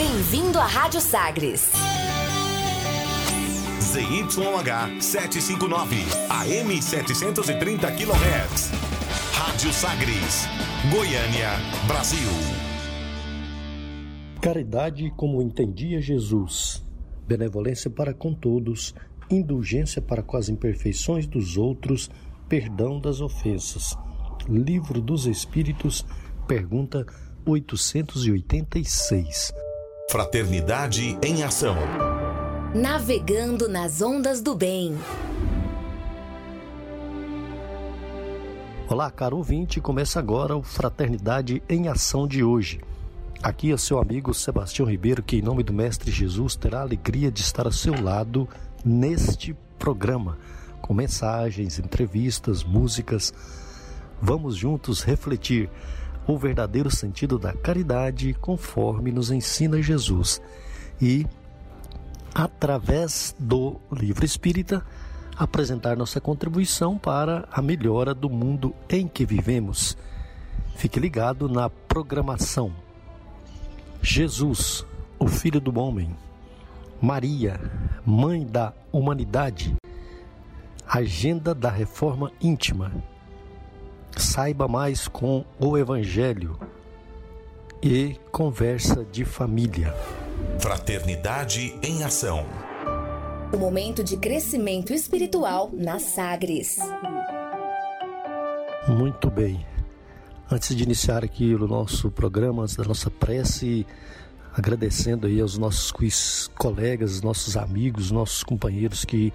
Bem-vindo à Rádio Sagres. ZYH 759, AM 730 kHz. Rádio Sagres, Goiânia, Brasil. Caridade como entendia Jesus, benevolência para com todos, indulgência para com as imperfeições dos outros, perdão das ofensas. Livro dos Espíritos, pergunta 886. Fraternidade em ação. Navegando nas ondas do bem. Olá, caro ouvinte, começa agora o Fraternidade em Ação de hoje. Aqui é seu amigo Sebastião Ribeiro, que em nome do Mestre Jesus terá a alegria de estar ao seu lado neste programa, com mensagens, entrevistas, músicas. Vamos juntos refletir o verdadeiro sentido da caridade conforme nos ensina Jesus. E, através do livro espírita, apresentar nossa contribuição para a melhora do mundo em que vivemos. Fique ligado na programação. Jesus, o Filho do Homem, Maria, Mãe da Humanidade, Agenda da Reforma Íntima Saiba mais com o Evangelho e conversa de família. Fraternidade em ação. O momento de crescimento espiritual na Sagres. Muito bem. Antes de iniciar aqui o nosso programa, antes da nossa prece, agradecendo aí aos nossos colegas, nossos amigos, nossos companheiros que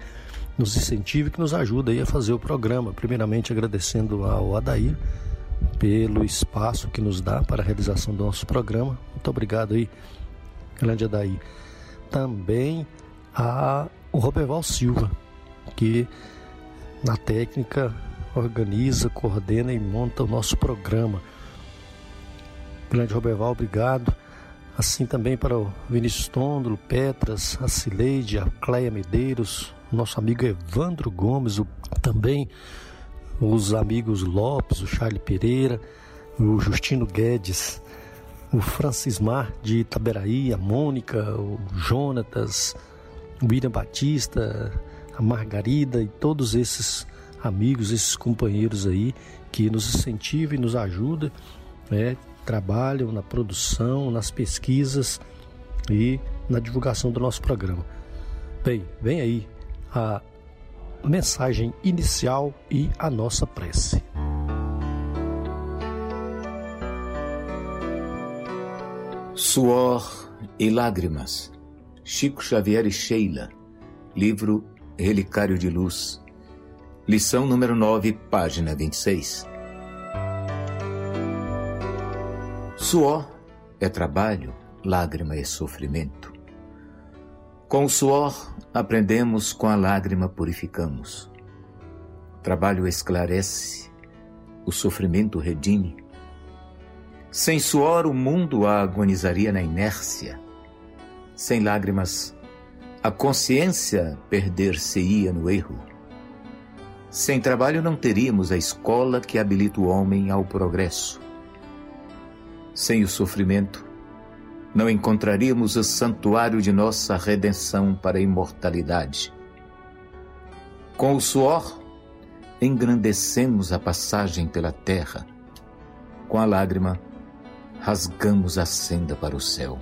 nos incentiva e que nos ajuda aí a fazer o programa. Primeiramente agradecendo ao Adair pelo espaço que nos dá para a realização do nosso programa. Muito obrigado aí, grande Adair. Também a o Roberval Silva, que na técnica organiza, coordena e monta o nosso programa. Grande Roberval, obrigado. Assim também para o Vinícius Tondro, Petras, a Cileide, a Cleia Medeiros, nosso amigo Evandro Gomes, o, também os amigos Lopes, o Charlie Pereira, o Justino Guedes, o Francismar de Itaberaí, a Mônica, o Jonatas, o William Batista, a Margarida e todos esses amigos, esses companheiros aí que nos incentivam e nos ajudam, né, trabalham na produção, nas pesquisas e na divulgação do nosso programa. Bem, vem aí a mensagem inicial e a nossa prece. Suor e Lágrimas, Chico Xavier e Sheila, livro Relicário de Luz, lição número 9, página 26. Suor é trabalho, lágrima é sofrimento. Com o suor aprendemos, com a lágrima purificamos. O trabalho esclarece, o sofrimento redime. Sem suor o mundo agonizaria na inércia. Sem lágrimas, a consciência perder-se-ia no erro. Sem trabalho não teríamos a escola que habilita o homem ao progresso. Sem o sofrimento, não encontraríamos o santuário de nossa redenção para a imortalidade. Com o suor, engrandecemos a passagem pela terra. Com a lágrima, rasgamos a senda para o céu.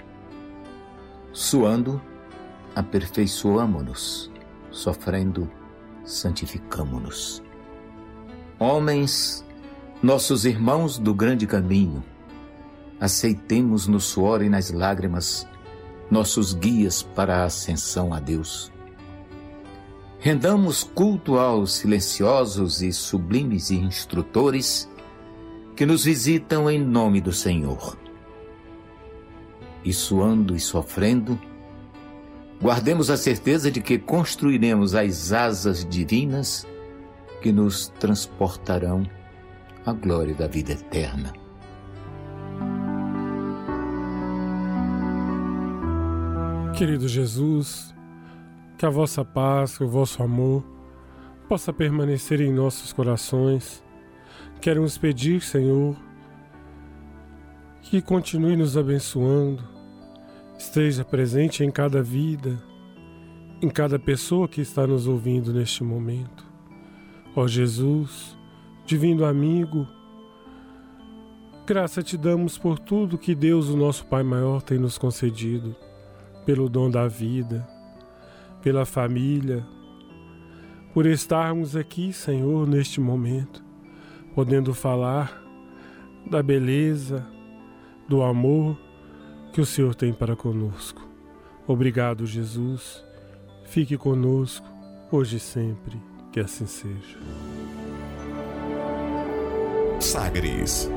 Suando, aperfeiçoamo-nos, sofrendo, santificamo-nos. Homens, nossos irmãos do grande caminho, aceitemos no suor e nas lágrimas nossos guias para a ascensão a Deus. Rendamos culto aos silenciosos e sublimes instrutores que nos visitam em nome do Senhor. E suando e sofrendo, guardemos a certeza de que construiremos as asas divinas que nos transportarão à glória da vida eterna. Querido Jesus, que a vossa paz, o vosso amor possa permanecer em nossos corações. Queremos pedir, Senhor, que continue nos abençoando, esteja presente em cada vida, em cada pessoa que está nos ouvindo neste momento. Ó Jesus, divino amigo, graça te damos por tudo que Deus, o nosso Pai maior, tem nos concedido, pelo dom da vida, pela família, por estarmos aqui, Senhor, neste momento, podendo falar da beleza, do amor que o Senhor tem para conosco. Obrigado, Jesus. Fique conosco, hoje e sempre, que assim seja. Sagres.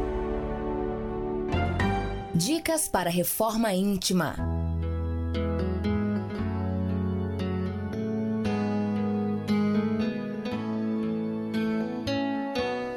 Dicas para reforma íntima.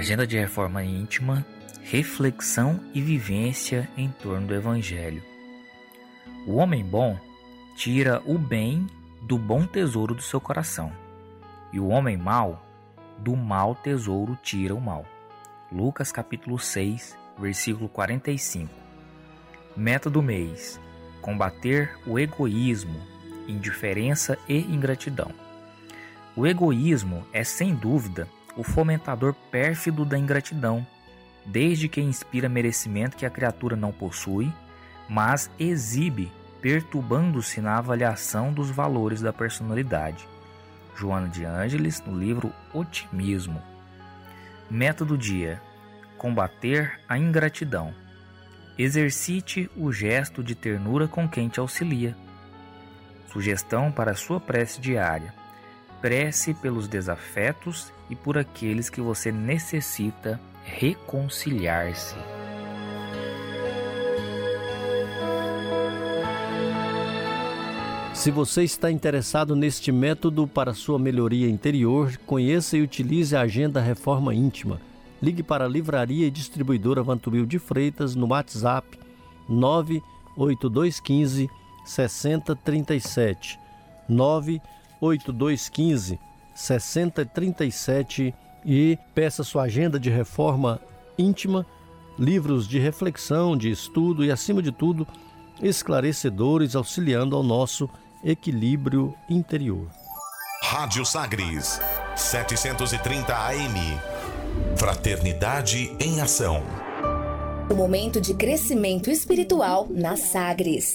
Agenda de reforma íntima, reflexão e vivência em torno do Evangelho. O homem bom tira o bem do bom tesouro do seu coração, e o homem mau do mau tesouro tira o mal. Lucas capítulo 6, versículo 45. Meta do mês: combater o egoísmo, indiferença e ingratidão. O egoísmo é sem dúvida o fomentador pérfido da ingratidão, desde que inspira merecimento que a criatura não possui, mas exibe, perturbando-se na avaliação dos valores da personalidade. Joana de Ângeles, no livro Otimismo. Meta do dia: combater a ingratidão. Exercite o gesto de ternura com quem te auxilia. Sugestão para sua prece diária: prece pelos desafetos e por aqueles que você necessita reconciliar-se. Se você está interessado neste método para sua melhoria interior, conheça e utilize a Agenda Reforma Íntima. Ligue para a Livraria e Distribuidora Vantubil de Freitas no WhatsApp 98215 6037 98215 6037 e peça sua agenda de reforma íntima, livros de reflexão, de estudo e, acima de tudo, esclarecedores auxiliando ao nosso equilíbrio interior. Rádio Sagres, 730 AM. Fraternidade em Ação. O momento de crescimento espiritual na Sagres.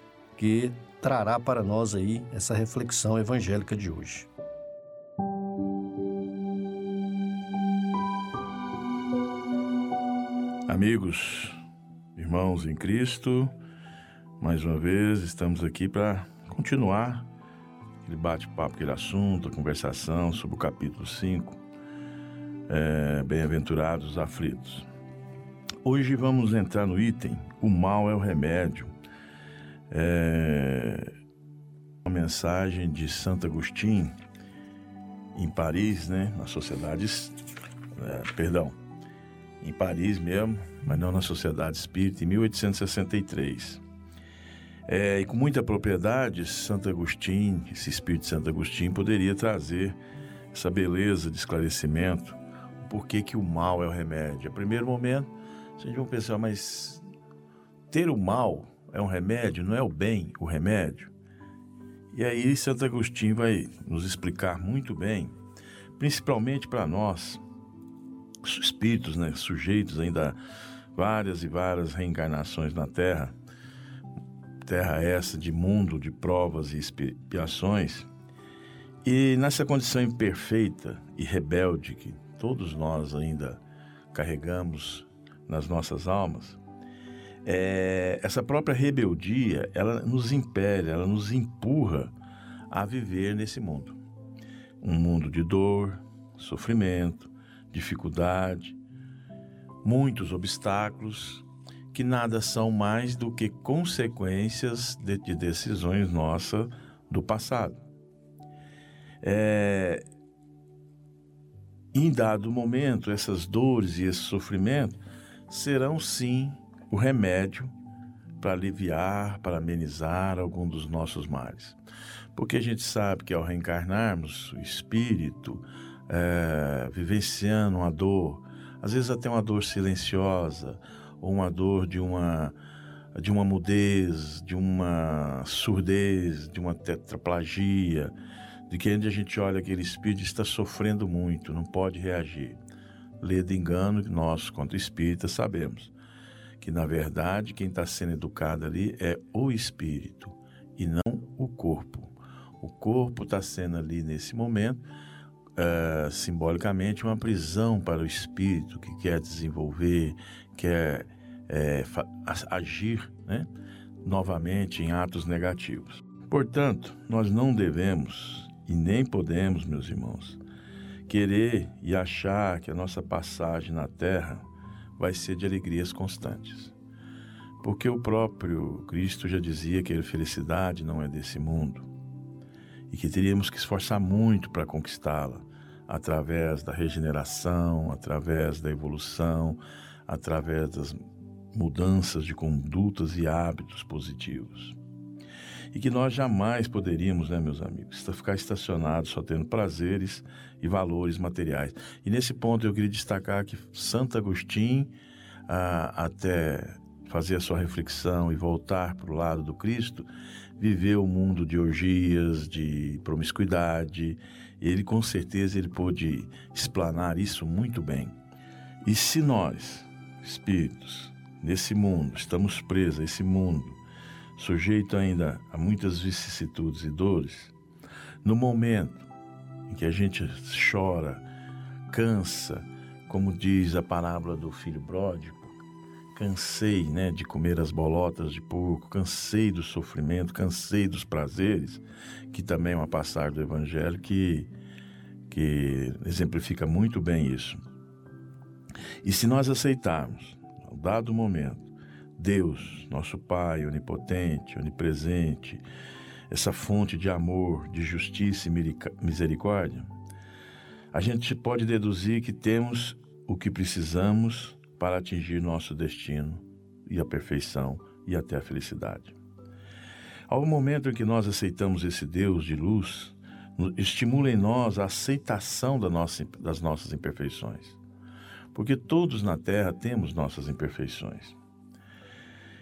que trará para nós aí essa reflexão evangélica de hoje. Amigos, irmãos em Cristo, mais uma vez estamos aqui para continuar aquele bate-papo, aquele assunto, a conversação sobre o capítulo 5, é, Bem-aventurados aflitos. Hoje vamos entrar no item O mal é o remédio, é uma mensagem de Santo Agostinho em Paris, né, na sociedade, é, perdão, em Paris mesmo, mas não na Sociedade Espírita, em 1863. É, e com muita propriedade, Santo Agostinho, esse espírito de Santo Agostinho, poderia trazer essa beleza de esclarecimento, o porquê que o mal é o remédio. A primeiro momento, a gente vai pensar, mas ter o mal é um remédio, não é o bem o remédio? E aí Santo Agostinho vai nos explicar muito bem, principalmente para nós, espíritos, né, sujeitos ainda várias e várias reencarnações na Terra, terra essa de mundo de provas e expiações, e nessa condição imperfeita e rebelde que todos nós ainda carregamos nas nossas almas, é, essa própria rebeldia, ela nos impele, ela nos empurra a viver nesse mundo. Um mundo de dor, sofrimento, dificuldade, muitos obstáculos que nada são mais do que consequências de, de decisões nossas do passado. É, em dado momento, essas dores e esse sofrimento serão sim o remédio para aliviar, para amenizar algum dos nossos males. Porque a gente sabe que ao reencarnarmos, o espírito, é, vivenciando uma dor, às vezes até uma dor silenciosa, ou uma dor de uma de uma mudez, de uma surdez, de uma tetraplagia, de que onde a gente olha aquele espírito está sofrendo muito, não pode reagir. Lê de engano, nós, quanto espíritas, sabemos que, na verdade, quem está sendo educado ali é o espírito e não o corpo. O corpo está sendo ali, nesse momento, uh, simbolicamente, uma prisão para o espírito que quer desenvolver, quer é, agir né, novamente em atos negativos. Portanto, nós não devemos e nem podemos, meus irmãos, querer e achar que a nossa passagem na Terra vai ser de alegrias constantes. Porque o próprio Cristo já dizia que a felicidade não é desse mundo e que teríamos que esforçar muito para conquistá-la através da regeneração, através da evolução, através das mudanças de condutas e hábitos positivos. E que nós jamais poderíamos, né, meus amigos, ficar estacionados só tendo prazeres e valores materiais. E nesse ponto eu queria destacar que Santo Agostinho, ah, até fazer a sua reflexão e voltar para o lado do Cristo, viveu um mundo de orgias, de promiscuidade, ele com certeza ele pôde explanar isso muito bem. E se nós, espíritos, nesse mundo, estamos presos a esse mundo, sujeito ainda a muitas vicissitudes e dores, no momento em que a gente chora, cansa, como diz a parábola do filho pródigo, cansei né, de comer as bolotas de porco, cansei do sofrimento, cansei dos prazeres, que também é uma passagem do Evangelho que, que exemplifica muito bem isso. E se nós aceitarmos, ao dado momento, Deus, nosso Pai onipotente, onipresente, essa fonte de amor, de justiça e misericórdia, a gente pode deduzir que temos o que precisamos para atingir nosso destino e a perfeição e até a felicidade. Ao momento em que nós aceitamos esse Deus de luz, estimula em nós a aceitação das nossas imperfeições porque todos na Terra temos nossas imperfeições.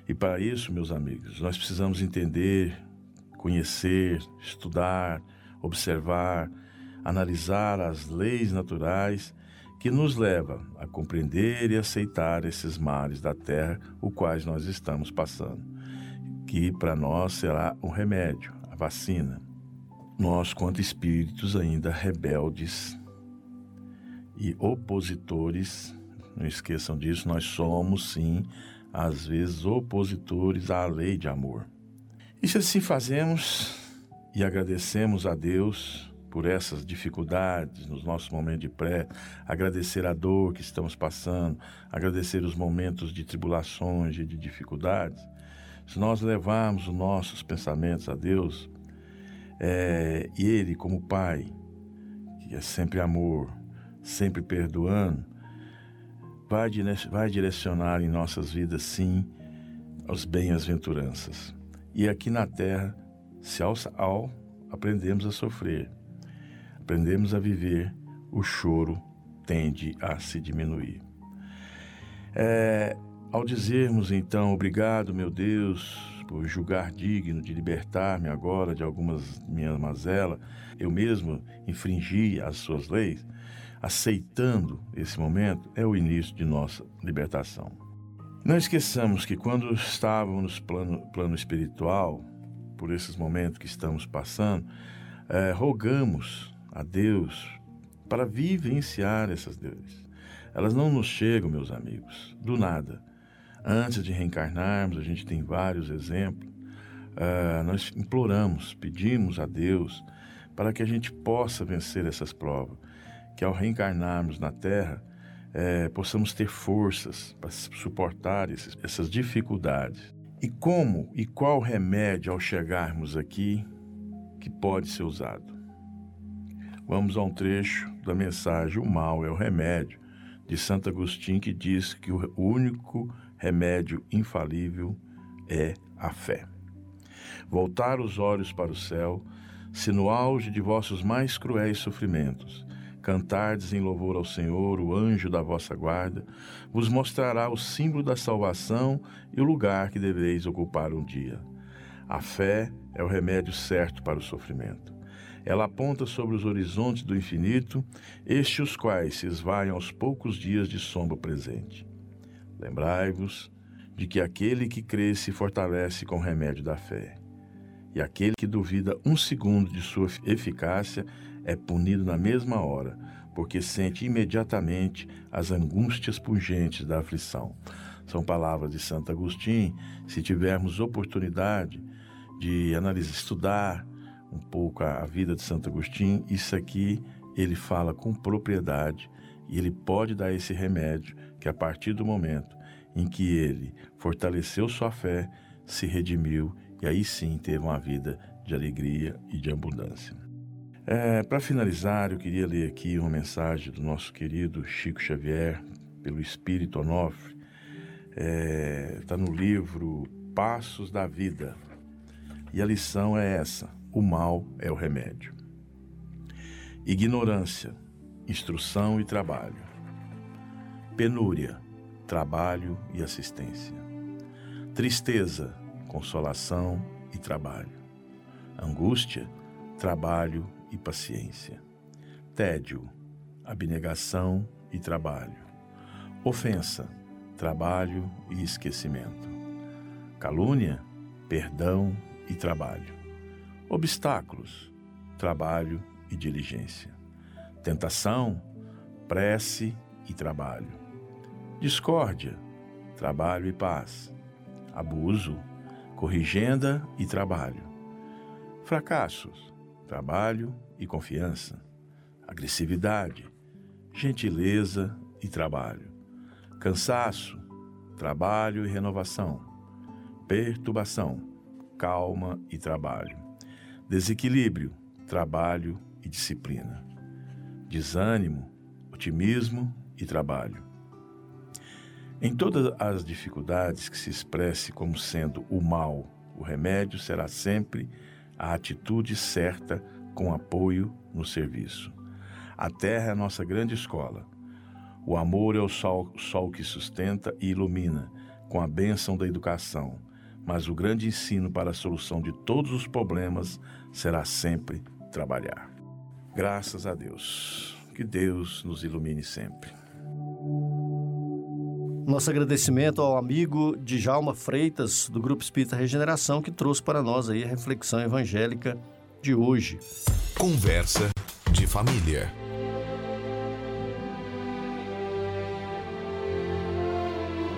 E para isso, meus amigos, nós precisamos entender, conhecer, estudar, observar, analisar as leis naturais que nos levam a compreender e aceitar esses males da terra, os quais nós estamos passando, que para nós será um remédio, a vacina. Nós, quanto espíritos ainda rebeldes, e opositores. Não esqueçam disso, nós somos sim, às vezes, opositores à lei de amor. E se assim fazemos e agradecemos a Deus por essas dificuldades nos nossos momentos de pré, agradecer a dor que estamos passando, agradecer os momentos de tribulações e de dificuldades, se nós levarmos os nossos pensamentos a Deus, é, e Ele, como Pai, que é sempre amor, sempre perdoando, vai, vai direcionar em nossas vidas, sim, as bem-aventuranças. E aqui na terra, se ao, ao aprendemos a sofrer, aprendemos a viver, o choro tende a se diminuir. É, ao dizermos então, obrigado, meu Deus, por julgar digno de libertar-me agora de algumas minhas mazelas, eu mesmo infringi as suas leis, aceitando esse momento, é o início de nossa libertação. Não esqueçamos que quando estávamos no plano, plano espiritual, por esses momentos que estamos passando, é, rogamos a Deus para vivenciar essas dores. Elas não nos chegam, meus amigos, do nada. Antes de reencarnarmos, a gente tem vários exemplos. Uh, nós imploramos, pedimos a Deus para que a gente possa vencer essas provas, que ao reencarnarmos na Terra, é, possamos ter forças para suportar esses, essas dificuldades. E como e qual remédio ao chegarmos aqui que pode ser usado? Vamos a um trecho da mensagem O Mal é o Remédio, de Santo Agostinho, que diz que o único remédio infalível é a fé. Voltar os olhos para o céu, se no auge de vossos mais cruéis sofrimentos cantardes em louvor ao Senhor, o anjo da vossa guarda, vos mostrará o símbolo da salvação e o lugar que deveis ocupar um dia. A fé é o remédio certo para o sofrimento. Ela aponta sobre os horizontes do infinito, estes os quais se esvaiam aos poucos dias de sombra presente. Lembrai-vos de que aquele que crê se fortalece com o remédio da fé, e aquele que duvida um segundo de sua eficácia é punido na mesma hora, porque sente imediatamente as angústias pungentes da aflição. São palavras de Santo Agostinho. Se tivermos oportunidade de analisar, estudar um pouco a vida de Santo Agostinho, isso aqui ele fala com propriedade e ele pode dar esse remédio que a partir do momento em que ele fortaleceu sua fé, se redimiu e aí sim teve uma vida de alegria e de abundância. É, Para finalizar, eu queria ler aqui uma mensagem do nosso querido Chico Xavier, pelo Espírito Onofre. Está é, tá no livro Passos da Vida. E a lição é essa: o mal é o remédio. Ignorância, instrução e trabalho. Penúria, trabalho e assistência. Tristeza, consolação e trabalho. Angústia, trabalho e paciência. Tédio, abnegação e trabalho. Ofensa, trabalho e esquecimento. Calúnia, perdão e trabalho. Obstáculos, trabalho e diligência. Tentação, prece e trabalho. Discórdia, trabalho e paz. Abuso, corrigenda e trabalho. Fracassos, trabalho e confiança, agressividade, gentileza e trabalho, cansaço, trabalho e renovação, perturbação, calma e trabalho, desequilíbrio, trabalho e disciplina, desânimo, otimismo e trabalho. Em todas as dificuldades que se expresse como sendo o mal, o remédio será sempre a atitude certa com apoio no serviço. A terra é a nossa grande escola. O amor é o sol, sol que sustenta e ilumina, com a bênção da educação. Mas o grande ensino para a solução de todos os problemas será sempre trabalhar. Graças a Deus. Que Deus nos ilumine sempre. Nosso agradecimento ao amigo Djalma Freitas, do Grupo Espírita Regeneração, que trouxe para nós aí a reflexão evangélica de hoje. Conversa de família.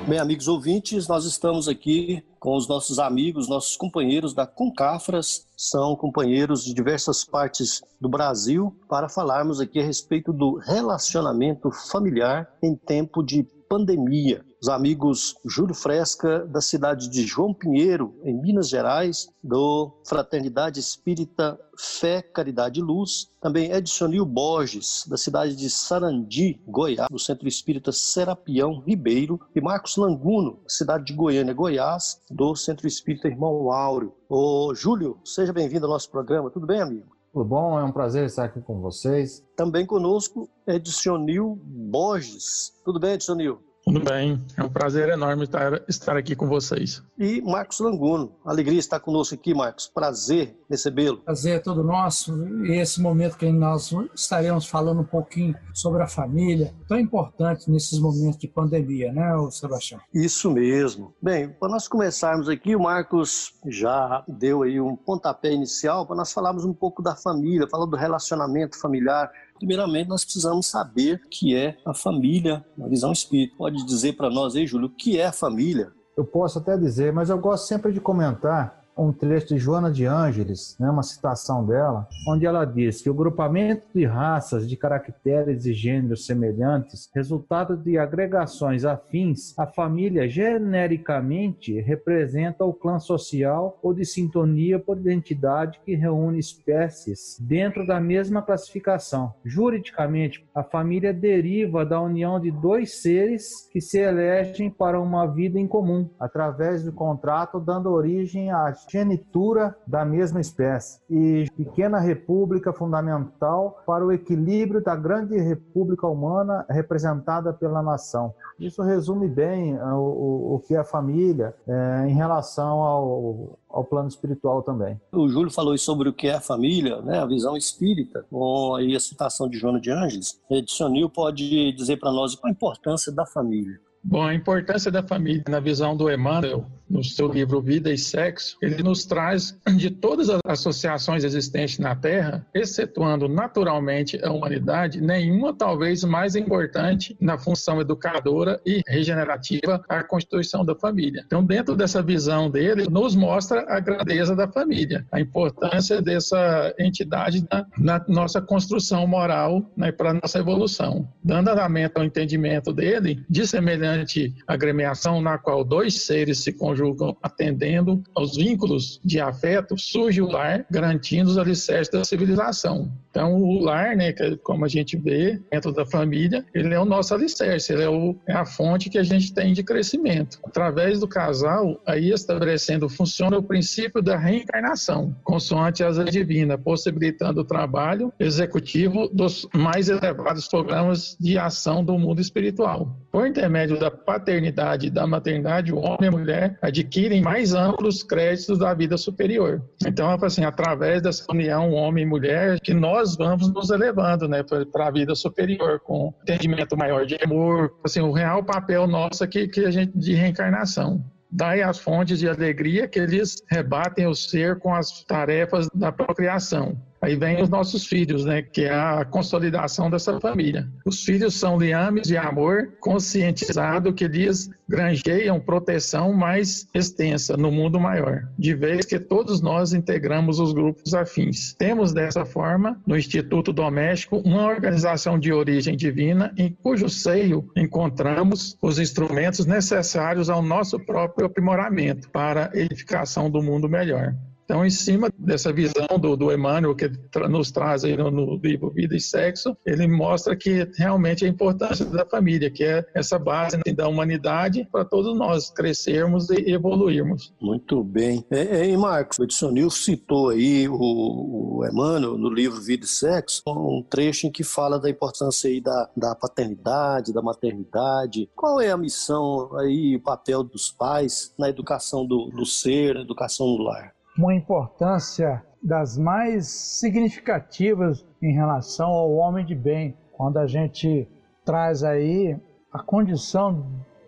Bem, amigos ouvintes, nós estamos aqui com os nossos amigos, nossos companheiros da Concafras, são companheiros de diversas partes do Brasil, para falarmos aqui a respeito do relacionamento familiar em tempo de pandemia. Os amigos Júlio Fresca, da cidade de João Pinheiro, em Minas Gerais, do Fraternidade Espírita Fé, Caridade e Luz. Também Edsonil Borges, da cidade de Sarandi, Goiás, do Centro Espírita Serapião Ribeiro. E Marcos Languno, cidade de Goiânia, Goiás, do Centro Espírita Irmão Áureo. Ô, Júlio, seja bem-vindo ao nosso programa. Tudo bem, amigo? Tudo bom? É um prazer estar aqui com vocês. Também conosco, Edsonil Borges. Tudo bem, Edsonil? Tudo bem, é um prazer enorme estar, estar aqui com vocês. E Marcos Languno, alegria estar conosco aqui, Marcos. Prazer recebê-lo. Prazer é todo nosso. E esse momento que nós estaremos falando um pouquinho sobre a família, tão importante nesses momentos de pandemia, né, Sebastião? Isso mesmo. Bem, para nós começarmos aqui, o Marcos já deu aí um pontapé inicial para nós falarmos um pouco da família, falar do relacionamento familiar Primeiramente, nós precisamos saber o que é a família na visão espírita. Pode dizer para nós aí, Júlio, o que é a família? Eu posso até dizer, mas eu gosto sempre de comentar um trecho de Joana de Ângeles, né, uma citação dela, onde ela diz que o grupamento de raças de caracteres e gêneros semelhantes, resultado de agregações afins, a família genericamente representa o clã social ou de sintonia por identidade que reúne espécies dentro da mesma classificação. Juridicamente, a família deriva da união de dois seres que se elegem para uma vida em comum, através do contrato, dando origem a genitura da mesma espécie e pequena república fundamental para o equilíbrio da grande república humana representada pela nação. Isso resume bem uh, o, o, que é a família é, em relação ao, ao plano espiritual também. O Júlio falou sobre o que é a família, né, a visão espírita, com aí a citação de Joana de Ângeles. Edsonil pode dizer para nós qual a importância da família. Bom, a importância da família na visão do Emmanuel no seu livro Vida e Sexo, ele nos traz de todas as associações existentes na Terra, excetuando naturalmente a humanidade, nenhuma talvez mais importante na função educadora e regenerativa a constituição da família. Então, dentro dessa visão dele, nos mostra a grandeza da família, a importância dessa entidade na, na nossa construção moral né, para nossa evolução. Dando andamento ao entendimento dele, de semelhante agremiação na qual dois seres se conjugam atendendo aos vínculos de afeto, surge o lar, garantindo os alicerces da civilização. Então, o lar, né, que, como a gente vê dentro da família, ele é o nosso alicerce, ele é, o, é a fonte que a gente tem de crescimento. Através do casal, aí estabelecendo, funciona o princípio da reencarnação, consoante as leis divinas, possibilitando o trabalho executivo dos mais elevados programas de ação do mundo espiritual. Por intermédio da paternidade e da maternidade, o homem e a mulher adquirem mais amplos créditos da vida superior. Então, assim, através dessa união homem e mulher, que nós vamos nos elevando, né, para a vida superior, com entendimento maior de amor, assim, o real papel nosso aqui que a gente de reencarnação dai as fontes de alegria que eles rebatem o ser com as tarefas da procriação. Aí vem os nossos filhos, né, que é a consolidação dessa família. Os filhos são liames de amor conscientizado que lhes granjeiam proteção mais extensa no mundo maior, de vez que todos nós integramos os grupos afins. Temos dessa forma, no Instituto Doméstico, uma organização de origem divina em cujo seio encontramos os instrumentos necessários ao nosso próprio aprimoramento para a edificação do mundo melhor. Então, em cima dessa visão do, do Emmanuel, que nos traz aí no, no, livro Vida e Sexo, ele mostra que realmente a importância da família, que é essa base né, da humanidade para todos nós crescermos e evoluirmos. Muito bem. É, é, e Marcos, o Edson citou aí o, o Emmanuel no livro Vida e Sexo, um trecho em que fala da importância aí da, da paternidade, da maternidade. Qual é a missão aí, o papel dos pais na educação do, do ser, na educação do lar? Uma importância das mais significativas em relação ao homem de bem, quando a gente traz aí a condição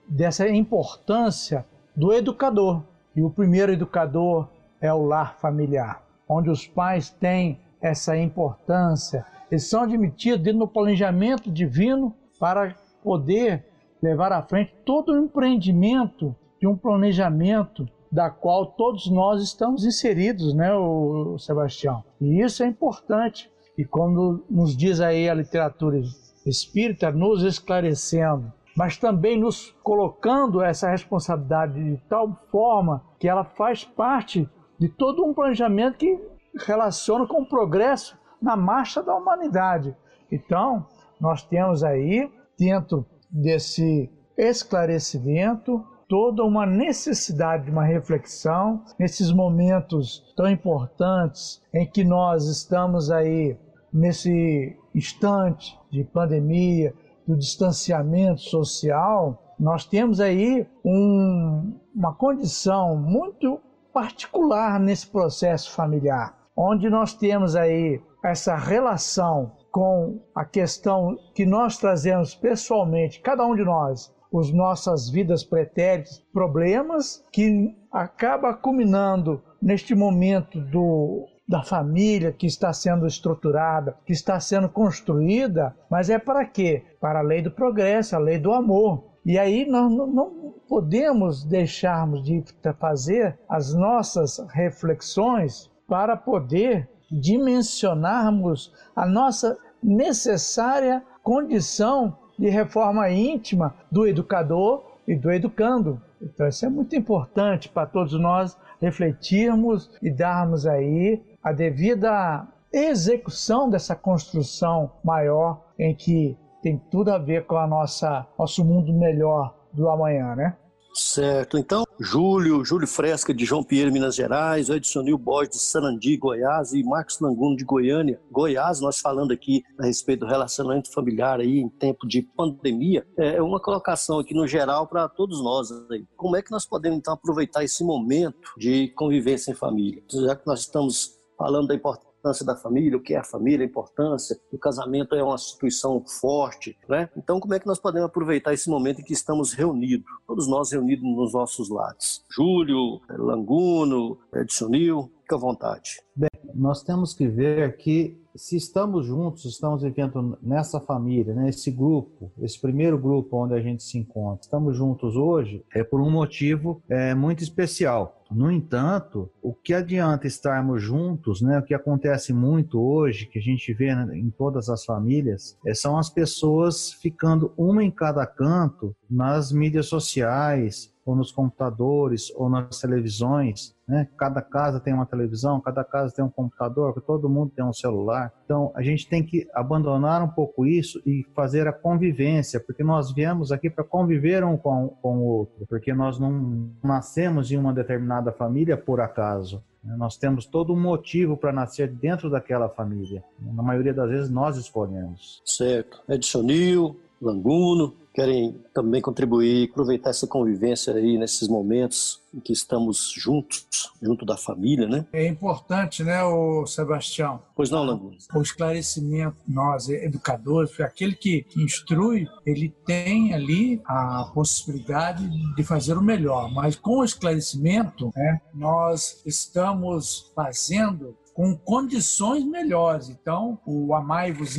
dessa importância do educador. E o primeiro educador é o lar familiar, onde os pais têm essa importância, eles são admitidos no planejamento divino para poder levar à frente todo o empreendimento de um planejamento da qual todos nós estamos inseridos, né, o Sebastião? E isso é importante. E quando nos diz aí a literatura espírita, nos esclarecendo, mas também nos colocando essa responsabilidade de tal forma que ela faz parte de todo um planejamento que relaciona com o progresso na marcha da humanidade. Então, nós temos aí, dentro desse esclarecimento, toda uma necessidade de uma reflexão nesses momentos tão importantes em que nós estamos aí nesse instante de pandemia, do distanciamento social, Nós temos aí um, uma condição muito particular nesse processo familiar, onde nós temos aí essa relação com a questão que nós trazemos pessoalmente, cada um de nós, as nossas vidas pretéritas, problemas que acaba culminando neste momento do da família que está sendo estruturada, que está sendo construída, mas é para quê? Para a lei do progresso, a lei do amor. E aí nós não podemos deixarmos de fazer as nossas reflexões para poder dimensionarmos a nossa necessária condição de reforma íntima do educador e do educando. Então isso é muito importante para todos nós refletirmos e darmos aí a devida execução dessa construção maior em que tem tudo a ver com a nossa nosso mundo melhor do amanhã, né? Certo. Então, Júlio, Júlio Fresca de João Pinheiro, Minas Gerais, Edson Nil Borges de Sarandi, Goiás e Marcos Languno de Goiânia. Goiás, nós falando aqui a respeito do relacionamento familiar aí em tempo de pandemia, é uma colocação aqui no geral para todos nós. Aí. Como é que nós podemos então aproveitar esse momento de convivência em família? Já que nós estamos falando da importância importância da família, o que é a família, a importância, o casamento é uma instituição forte, né? Então, como é que nós podemos aproveitar esse momento em que estamos reunidos, todos nós reunidos nos nossos lares? Júlio, Languno, Edson Nil, fica à vontade. Bem, nós temos que ver que se estamos juntos, estamos vivendo nessa família, nesse grupo, esse primeiro grupo onde a gente se encontra, estamos juntos hoje, é por um motivo é, muito especial. No entanto, o que adianta estarmos juntos, né? O que acontece muito hoje, que a gente vê em todas as famílias, é, são as pessoas ficando uma em cada canto nas mídias sociais, ou nos computadores, ou nas televisões, né? Cada casa tem uma televisão, cada casa tem um computador, todo mundo tem um celular. Então, a gente tem que abandonar um pouco isso e fazer a convivência, porque nós viemos aqui para conviver um com, com o outro, porque nós não nascemos em uma determinada família por acaso. Né? Nós temos todo um motivo para nascer dentro daquela família. Na maioria das vezes nós escolhemos. Certo. Edson Nil, Languno, querem também contribuir, aproveitar essa convivência aí nesses momentos em que estamos juntos, junto da família, né? É importante, né, o Sebastião? Pois não, Languno? O esclarecimento, nós, educadores, aquele que instrui, ele tem ali a possibilidade de fazer o melhor, mas com o esclarecimento, né, nós estamos fazendo com condições melhores. Então, o amai-vos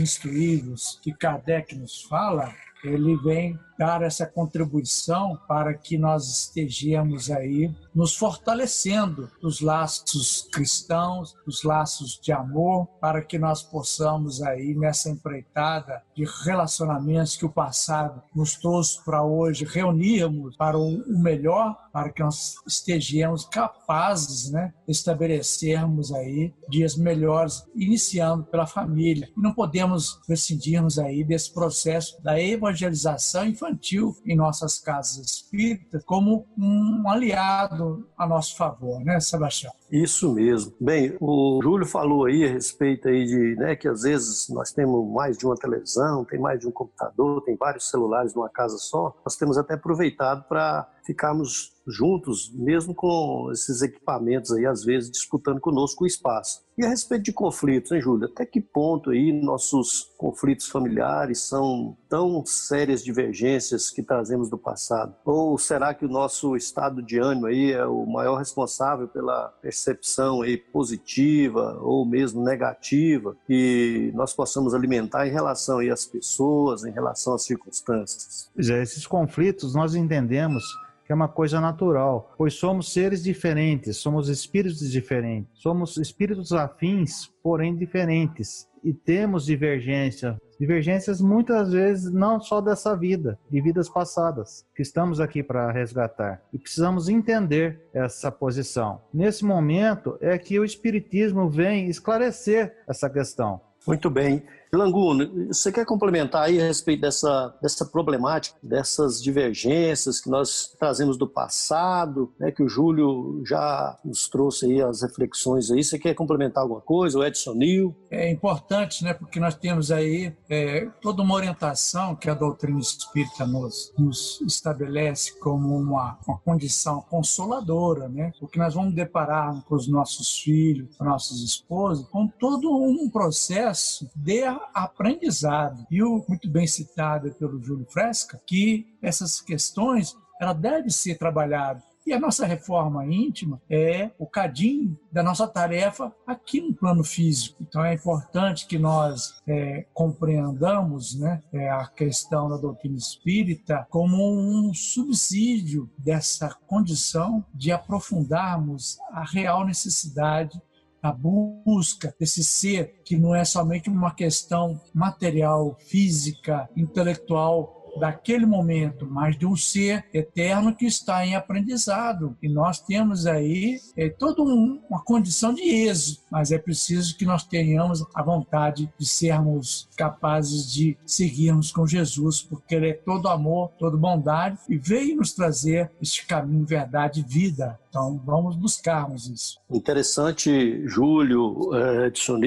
que Kardec nos fala, ele vem dar essa contribuição para que nós estejamos aí nos fortalecendo os laços cristãos, os laços de amor, para que nós possamos aí nessa empreitada de relacionamentos que o passado nos trouxe para hoje reunirmos para o melhor, para que nós estejamos capazes, né, estabelecermos aí dias melhores, iniciando pela família. E não podemos prescindirmos aí desse processo da evangelização infantil infantil em nossas casas espíritas como um aliado a nosso favor, né, Sebastião? Isso mesmo. Bem, o Júlio falou aí a respeito aí de, né, que às vezes nós temos mais de uma televisão, tem mais de um computador, tem vários celulares numa casa só. Nós temos até aproveitado para ficarmos juntos, mesmo com esses equipamentos aí, às vezes disputando conosco o espaço. E a respeito de conflitos, hein, Júlia? Até que ponto aí nossos conflitos familiares são tão sérias divergências que trazemos do passado? Ou será que o nosso estado de ânimo aí é o maior responsável pela percepção aí positiva ou mesmo negativa que nós possamos alimentar em relação aí às pessoas, em relação às circunstâncias? Pois é, esses conflitos nós entendemos que é uma coisa natural, pois somos seres diferentes, somos espíritos diferentes, somos espíritos afins, porém diferentes, e temos divergência, divergências muitas vezes não só dessa vida, de vidas passadas, que estamos aqui para resgatar, e precisamos entender essa posição. Nesse momento é que o espiritismo vem esclarecer essa questão. Muito bem. Languno, você quer complementar aí a respeito dessa, dessa problemática, dessas divergências que nós trazemos do passado, né, que o Júlio já nos trouxe aí as reflexões aí. Você quer complementar alguma coisa? O Edson Nil? É importante, né, porque nós temos aí é, toda uma orientação que a doutrina espírita nos, nos estabelece como uma, uma condição consoladora, né, porque nós vamos deparar com os nossos filhos, com nossas esposas, com todo um processo de aprendizado. E o muito bem citado pelo Júlio Fresca, que essas questões ela deve ser trabalhada e a nossa reforma íntima é o cadinho da nossa tarefa aqui no plano físico. Então é importante que nós é, compreendamos né, é, a questão da doutrina espírita como um subsídio dessa condição de aprofundarmos a real necessidade a busca desse ser que não é somente uma questão material, física, intelectual, daquele momento, mas de um ser eterno que está em aprendizado. E nós temos aí é, toda um, uma condição de êxito, mas é preciso que nós tenhamos a vontade de sermos capazes de seguirmos com Jesus, porque Ele é todo amor, toda bondade e veio nos trazer este caminho, verdade e vida. Então vamos buscarmos isso. Interessante, Júlio, eh, Edson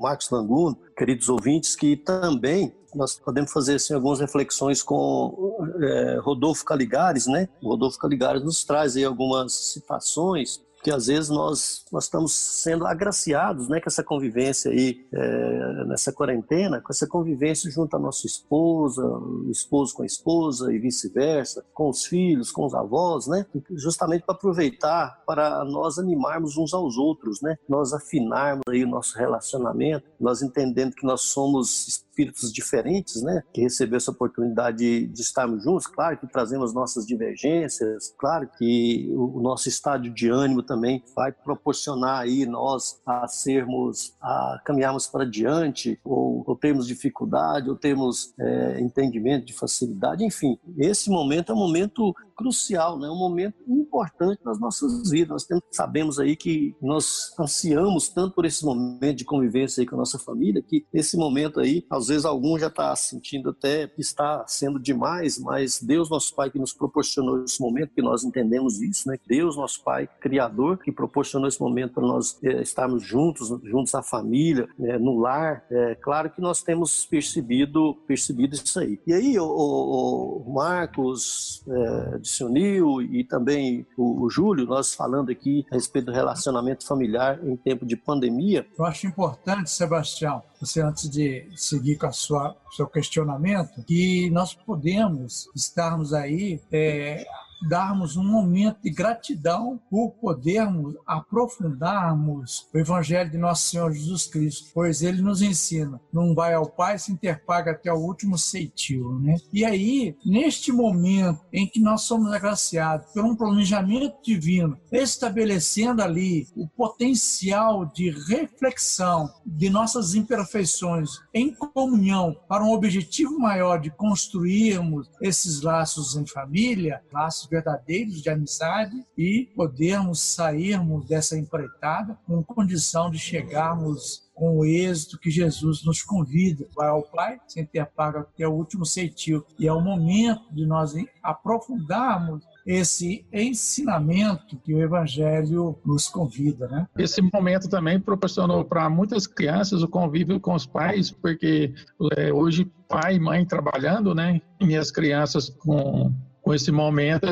Marcos Languno, queridos ouvintes, que também nós podemos fazer assim, algumas reflexões com é, Rodolfo Caligares, né? O Rodolfo Caligares nos traz aí algumas citações que às vezes nós, nós estamos sendo agraciados né, com essa convivência aí, é, nessa quarentena, com essa convivência junto à nossa esposa, o esposo com a esposa e vice-versa, com os filhos, com os avós, né? Justamente para aproveitar, para nós animarmos uns aos outros, né? Nós afinarmos aí o nosso relacionamento, nós entendendo que nós somos espíritos diferentes, né? Que recebeu essa oportunidade de, de estarmos juntos, claro que trazemos nossas divergências, claro que o, nosso estado de ânimo também vai proporcionar aí nós a sermos, a caminharmos para diante, ou, ou termos dificuldade, ou termos é, entendimento de facilidade, enfim. Esse momento é um momento crucial, né? um momento importante nas nossas vidas. Nós temos, sabemos aí que nós ansiamos tanto por esse momento de convivência com a nossa família, que esse momento aí, às vezes algum já está sentindo até que está sendo demais, mas Deus, nosso Pai, que nos proporcionou esse momento, que nós entendemos isso, né? Deus, nosso Pai, Criador, que proporcionou esse momento para nós é, estarmos juntos, juntos à família, é, no lar. É claro que nós temos percebido, percebido isso aí. E aí, o, o, o Marcos, é, se uniu e também o, o Júlio, nós falando aqui a respeito do relacionamento familiar em tempo de pandemia. Eu acho importante, Sebastião, você antes de seguir com a sua seu questionamento, que nós podemos estarmos aí é, darmos um momento de gratidão por podermos aprofundarmos o Evangelho de Nosso Senhor Jesus Cristo, pois ele nos ensina: não vai ao Pai se interpaga até o último ceitil. Né? E aí, neste momento em que nós somos agraciados por um planejamento divino, estabelecendo ali o potencial de reflexão de nossas imperfeições em comunhão para um objetivo maior de construirmos esses laços em família, laços verdadeiros de amizade e podermos sairmos dessa empreitada com condição de chegarmos com o êxito que Jesus nos convida. Vai ao Pai sem ter pago até o último ceitil. E é o momento de nós aprofundarmos esse ensinamento que o Evangelho nos convida, né? Esse momento também proporcionou para muitas crianças o convívio com os pais, porque é, hoje pai e mãe trabalhando, né? E as crianças com com esse momento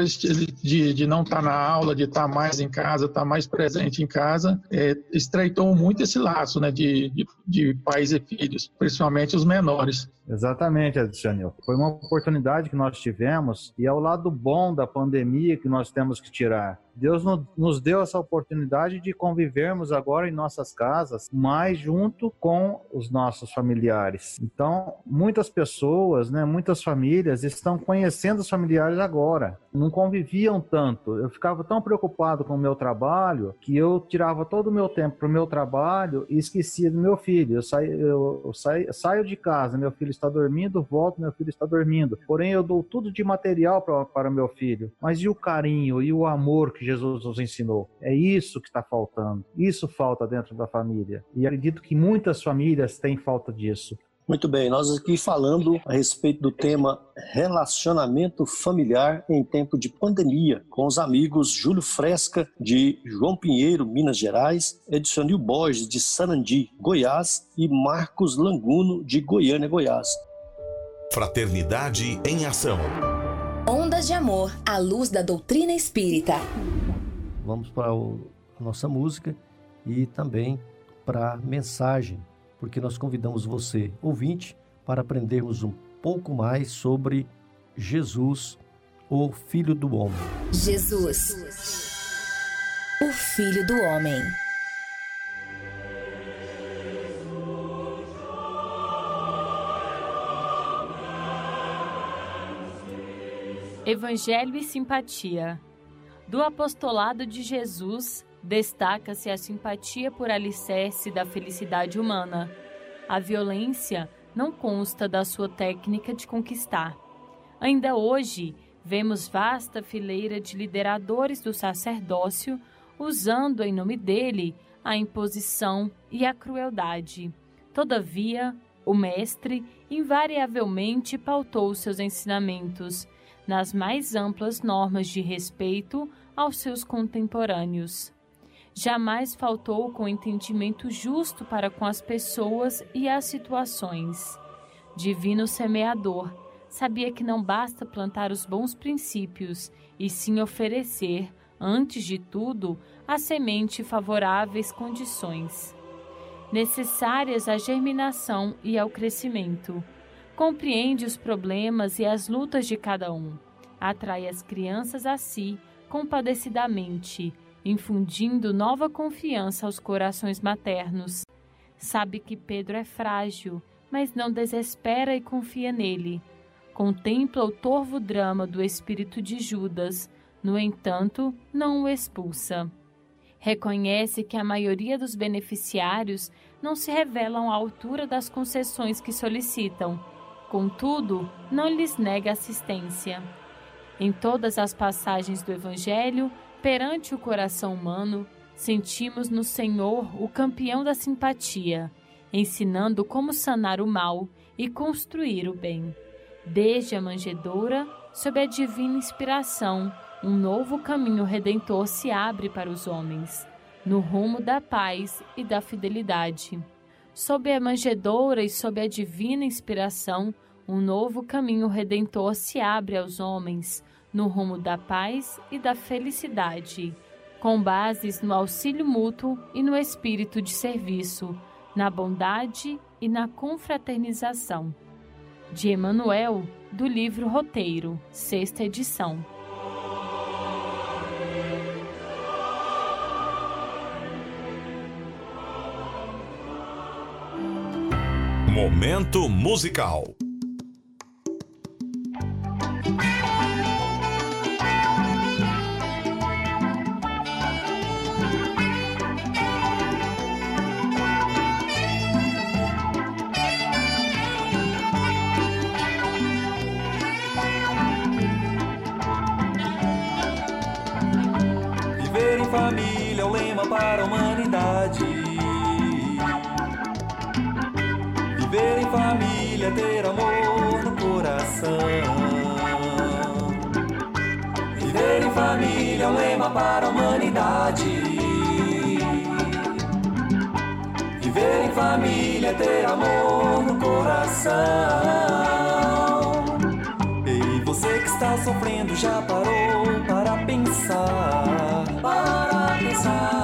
de, de não estar tá na aula, de estar tá mais em casa, estar tá mais presente em casa, é, estreitou muito esse laço né, de, de, de pais e filhos, principalmente os menores. Exatamente, Adicionil. Foi uma oportunidade que nós tivemos e é o lado bom da pandemia que nós temos que tirar. Deus nos deu essa oportunidade de convivermos agora em nossas casas, mais junto com os nossos familiares. Então, muitas pessoas, né, muitas famílias estão conhecendo os familiares agora. Não conviviam tanto. Eu ficava tão preocupado com o meu trabalho que eu tirava todo o meu tempo para o meu trabalho e esquecia do meu filho. Eu, saio, eu, eu saio, saio de casa, meu filho está dormindo, volto, meu filho está dormindo. Porém, eu dou tudo de material para meu filho. Mas e o carinho e o amor que Jesus nos ensinou? É isso que está faltando. Isso falta dentro da família. E acredito que muitas famílias têm falta disso Muito bem, nós aqui falando a respeito do tema relacionamento familiar em tempo de pandemia, com os amigos Júlio Fresca, de João Pinheiro, Minas Gerais, Edicionil Borges, de Sarandi, Goiás, e Marcos Languno, de Goiânia, Goiás. Fraternidade em Ação. De Amor, à luz da doutrina espírita. Vamos para o, a nossa música e também para a mensagem porque nós convidamos você, ouvinte, para aprendermos um pouco mais sobre Jesus, o Filho do Homem. Jesus, o Filho do Homem. Evangelho e simpatia. Do apostolado de Jesus Destaca-se a simpatia por alicerce da felicidade humana. A violência não consta da sua técnica de conquistar. Ainda hoje, vemos vasta fileira de lideradores do sacerdócio usando em nome dele a imposição e a crueldade. Todavia, o Mestre invariavelmente pautou seus ensinamentos nas mais amplas normas de respeito aos seus contemporâneos jamais faltou com entendimento justo para com as pessoas e as situações. Divino semeador, sabia que não basta plantar os bons princípios, e sim oferecer, antes de tudo, a semente favoráveis condições necessárias à germinação e ao crescimento. Compreende os problemas e as lutas de cada um. Atrai as crianças a si compadecidamente infundindo nova confiança aos corações maternos. Sabe que Pedro é frágil, mas não desespera e confia nele. Contempla o torvo drama do espírito de Judas, no entanto, não o expulsa. Reconhece que a maioria dos beneficiários não se revelam à altura das concessões que solicitam. Contudo, não lhes nega assistência. Em todas as passagens do Evangelho, Perante o coração humano, sentimos no Senhor o campeão da simpatia, ensinando como sanar o mal e construir o bem. Desde a manjedoura, sob a divina inspiração, um novo caminho redentor se abre para os homens, no rumo da paz e da fidelidade. Sob a manjedoura e sob a divina inspiração, um novo caminho redentor se abre aos homens, no rumo da paz e da felicidade, com bases no auxílio mútuo e no espírito de serviço, na bondade e na confraternização. De Emanuel, do livro Roteiro, sexta edição. Momento musical. Família, ter amor no coração. Viver em família é um lema para a humanidade. Viver em família, ter amor no coração. E você que está sofrendo já parou para pensar? Para pensar.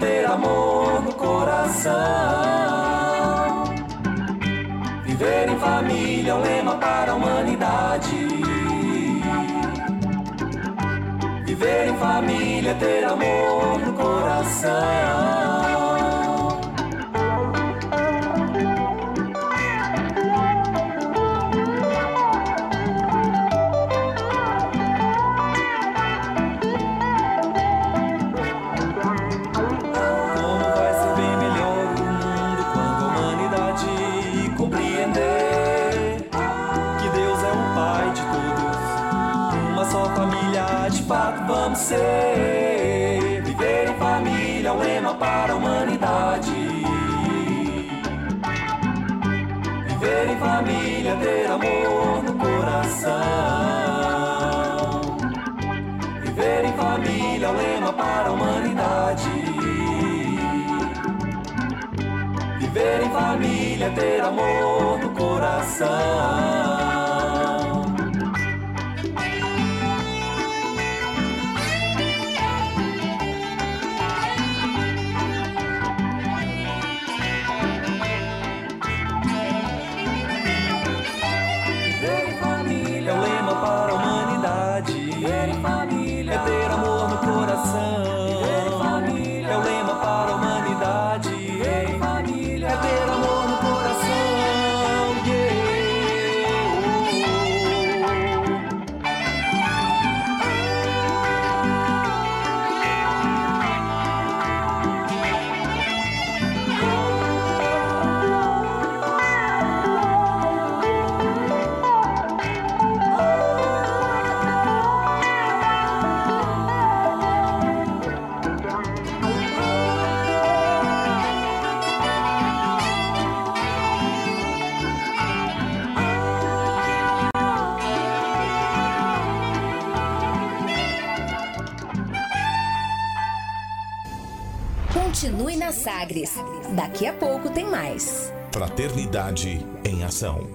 Ter amor no coração. Viver em família é um lema para a humanidade. Viver em família, ter amor no coração. Família, ter amor no coração. Fraternidade em Ação.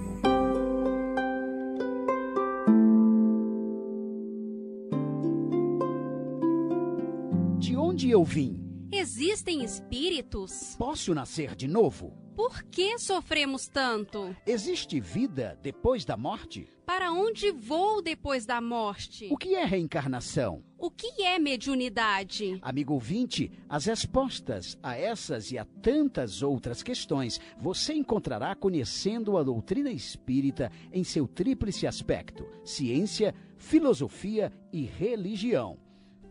De onde eu vim? Existem espíritos? Posso nascer de novo? Por que sofremos tanto? Existe vida depois da morte? Para onde vou depois da morte? O que é reencarnação? O que é mediunidade? Amigo ouvinte, as respostas a essas e a tantas outras questões você encontrará conhecendo a doutrina espírita em seu tríplice aspecto: ciência, filosofia e religião.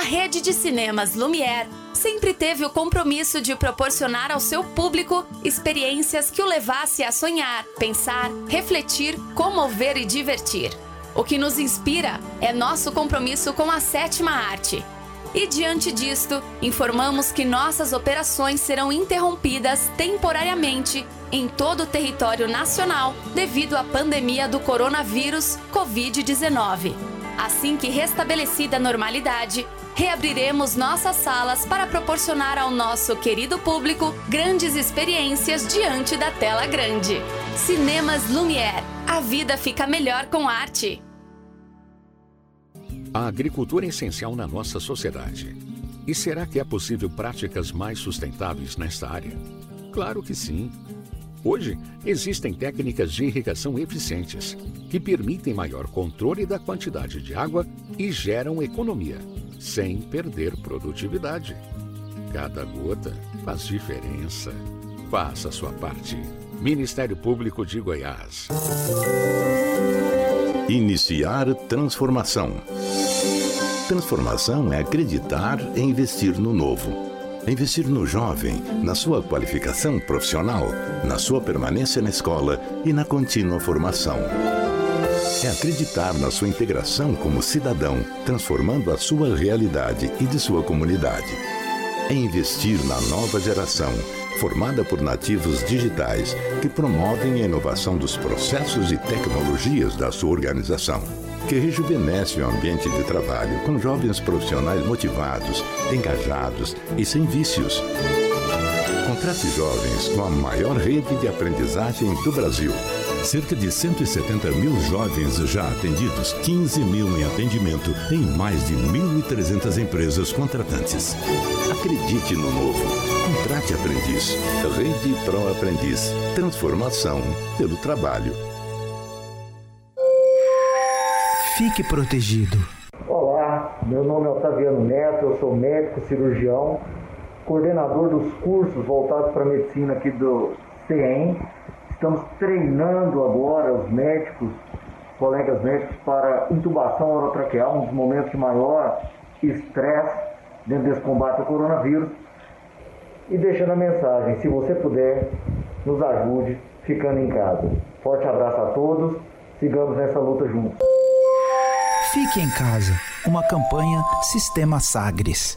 A rede de cinemas Lumière sempre teve o compromisso de proporcionar ao seu público experiências que o levasse a sonhar, pensar, refletir, comover e divertir. O que nos inspira é nosso compromisso com a sétima arte. E diante disto, informamos que nossas operações serão interrompidas temporariamente em todo o território nacional devido à pandemia do coronavírus Covid-19. Assim que restabelecida a normalidade, reabriremos nossas salas para proporcionar ao nosso querido público grandes experiências diante da tela grande. Cinemas Lumière. A vida fica melhor com arte. A agricultura é essencial na nossa sociedade. E será que é possível práticas mais sustentáveis nesta área? Claro que sim. Hoje, existem técnicas de irrigação eficientes que permitem maior controle da quantidade de água e geram economia, sem perder produtividade. Cada gota faz diferença. Faça a sua parte. Ministério Público de Goiás. Iniciar transformação. Transformação é acreditar e investir no novo investir no jovem, na sua qualificação profissional, na sua permanência na escola e na contínua formação. É acreditar na sua integração como cidadão, transformando a sua realidade e de sua comunidade. É investir na nova geração, formada por nativos digitais que promovem a inovação dos processos e tecnologias da sua organização que rejuvenesce o ambiente de trabalho com jovens profissionais motivados, engajados e sem vícios. Contrate jovens com a maior rede de aprendizagem do Brasil. Cerca de 170 mil jovens já atendidos, 15 mil em atendimento em mais de 1.300 empresas contratantes. Acredite no novo. Contrate aprendiz. Rede Pro Aprendiz. Transformação pelo trabalho. Fique protegido. Olá, meu nome é Otaviano Neto, eu sou médico cirurgião, coordenador dos cursos voltados para a medicina aqui do CEM Estamos treinando agora os médicos, colegas médicos, para intubação orotraqueal, um dos momentos de maior estresse dentro desse combate ao coronavírus. E deixando a mensagem, se você puder, nos ajude ficando em casa. Forte abraço a todos, sigamos nessa luta juntos. Fique em casa, uma campanha Sistema Sagres.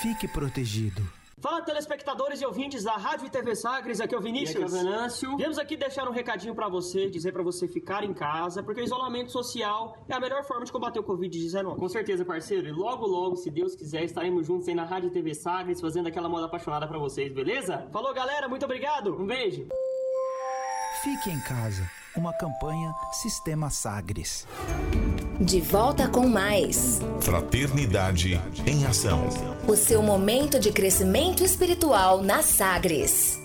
Fique protegido. Fala telespectadores e ouvintes da Rádio e TV Sagres, aqui é o Vinícius. E aqui é o Venâncio. Viemos aqui deixar um recadinho para você, dizer para você ficar em casa, porque o isolamento social é a melhor forma de combater o Covid-19. Com certeza, parceiro. E logo, logo, se Deus quiser, estaremos juntos aí na Rádio e TV Sagres, fazendo aquela moda apaixonada para vocês, beleza? Falou, galera, muito obrigado. Um beijo. Fique em casa, uma campanha Sistema Sagres. De volta com mais. Fraternidade em Ação. O seu momento de crescimento espiritual na Sagres.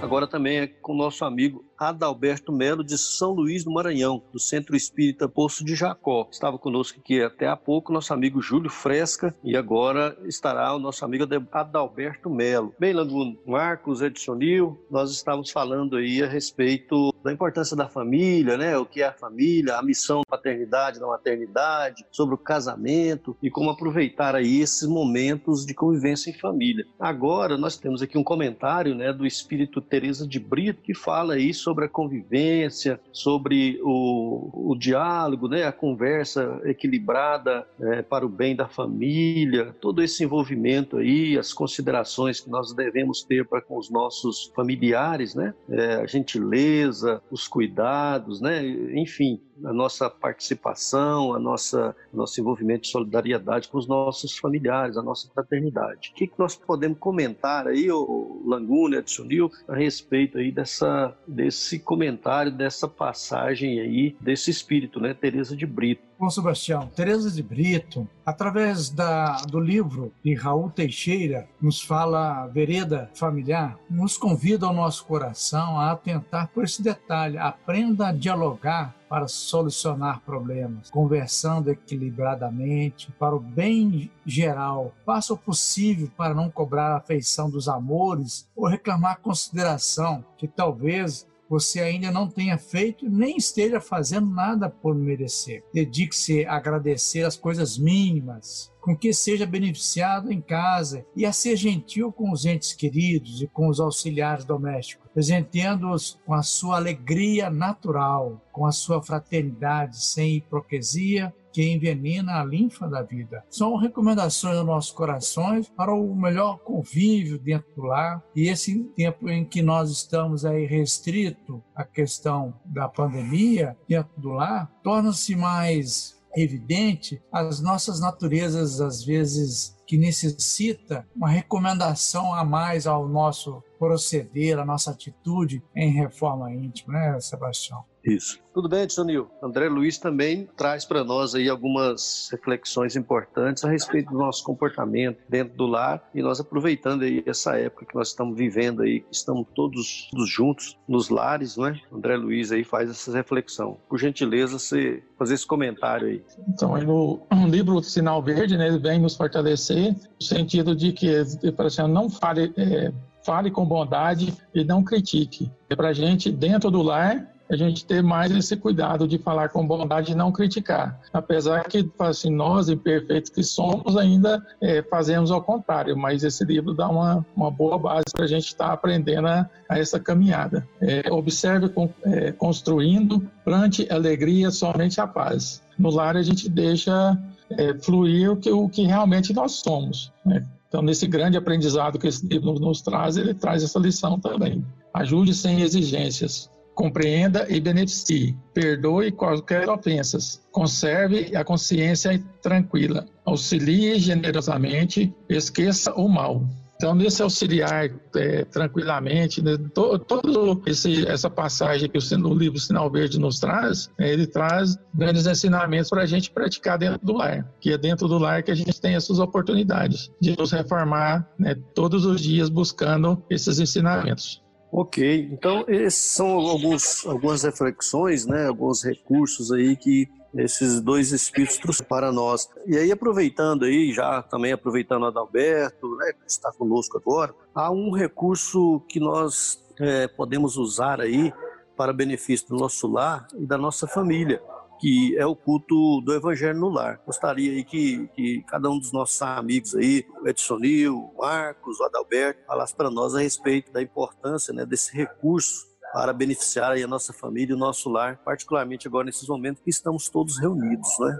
Agora também é com o nosso amigo Adalberto Melo, de São Luís do Maranhão, do Centro Espírita Poço de Jacó. Estava conosco aqui até há pouco nosso amigo Júlio Fresca e agora estará o nosso amigo Adalberto Melo. Bem, Languno, Marcos, Edsonil, nós estávamos falando aí a respeito da importância da família, né? O que é a família, a missão da paternidade, da maternidade, sobre o casamento e como aproveitar aí esses momentos de convivência em família. Agora nós temos aqui um comentário, né, do Espírito Teresa de Brito que fala aí sobre a convivência, sobre o, o diálogo, né, a conversa equilibrada é, para o bem da família, todo esse envolvimento aí, as considerações que nós devemos ter para com os nossos familiares, né, é, a gentileza, os cuidados, né, enfim, a nossa participação, a nossa nosso envolvimento de solidariedade com os nossos familiares, a nossa fraternidade. O que, que nós podemos comentar aí, o Langune, Edson Nil, a respeito aí dessa desse comentário, dessa passagem aí, desse espírito, né, Teresa de Brito. Bom, Sebastião, Teresa de Brito, através da, do livro de Raul Teixeira, nos fala Vereda Familiar, nos convida ao nosso coração a atentar por esse detalhe. Aprenda a dialogar para solucionar problemas, conversando equilibradamente para o bem geral. Faça o possível para não cobrar a afeição dos amores ou reclamar consideração que talvez você ainda não tenha feito nem esteja fazendo nada por merecer. Dedique-se a agradecer as coisas mínimas, com que seja beneficiado em casa e a ser gentil com os entes queridos e com os auxiliares domésticos, presenteando-os com a sua alegria natural, com a sua fraternidade sem hipocrisia que envenena a linfa da vida. São recomendações dos nossos corações para o melhor convívio dentro do lar e esse tempo em que nós estamos aí restrito à questão da pandemia dentro do lar, torna-se mais evidente as nossas naturezas às vezes que necessita uma recomendação a mais ao nosso proceder, a nossa atitude em reforma íntima, né, Sebastião? Isso. Tudo bem, Edson. André Luiz também traz para nós aí algumas reflexões importantes a respeito do nosso comportamento dentro do lar e nós aproveitando aí essa época que nós estamos vivendo aí, estamos todos, todos juntos nos lares, não é? André Luiz aí faz essa reflexão. Por gentileza, você fazer esse comentário aí. Então, aí no, livro Sinal Verde, né, ele vem nos fortalecer no sentido de que, por exemplo, não fale, é, fale com bondade e não critique. É para a gente, dentro do lar, a gente ter mais esse cuidado de falar com bondade e não criticar. Apesar que, assim, nós, imperfeitos que somos, ainda é, fazemos ao contrário, mas esse livro dá uma, uma boa base para a gente estar tá aprendendo a, a, essa caminhada. É, observe com, é, construindo, plante alegria, somente a paz. No lar a gente deixa é, fluir o que, o que realmente nós somos. Né? Então, nesse grande aprendizado que esse livro nos traz, ele traz essa lição também. Ajude sem exigências compreenda e beneficie, perdoe quaisquer ofensas, conserve a consciência tranquila, auxilie generosamente, esqueça o mal. Então, nesse auxiliar é, tranquilamente, né, to, todo essa passagem que o livro Sinal Verde nos traz, né, ele traz grandes ensinamentos para a gente praticar dentro do lar, que é dentro do lar que a gente tem essas oportunidades de nos reformar né, todos os dias buscando esses ensinamentos. Ok, então esses são alguns, algumas reflexões, né, alguns recursos aí que esses dois espíritos trouxeram para nós. E aí, aproveitando aí, já também aproveitando o Adalberto, né, que está conosco agora, há um recurso que nós é, podemos usar aí para benefício do nosso lar e da nossa família, que é o culto do Evangelho no lar. Gostaria aí que, que cada um dos nossos amigos aí, o Edsonil, o Marcos, o Adalberto, falasse para nós a respeito da importância né, desse recurso para beneficiar a nossa família e o nosso lar, particularmente agora nesses momentos que estamos todos reunidos, né?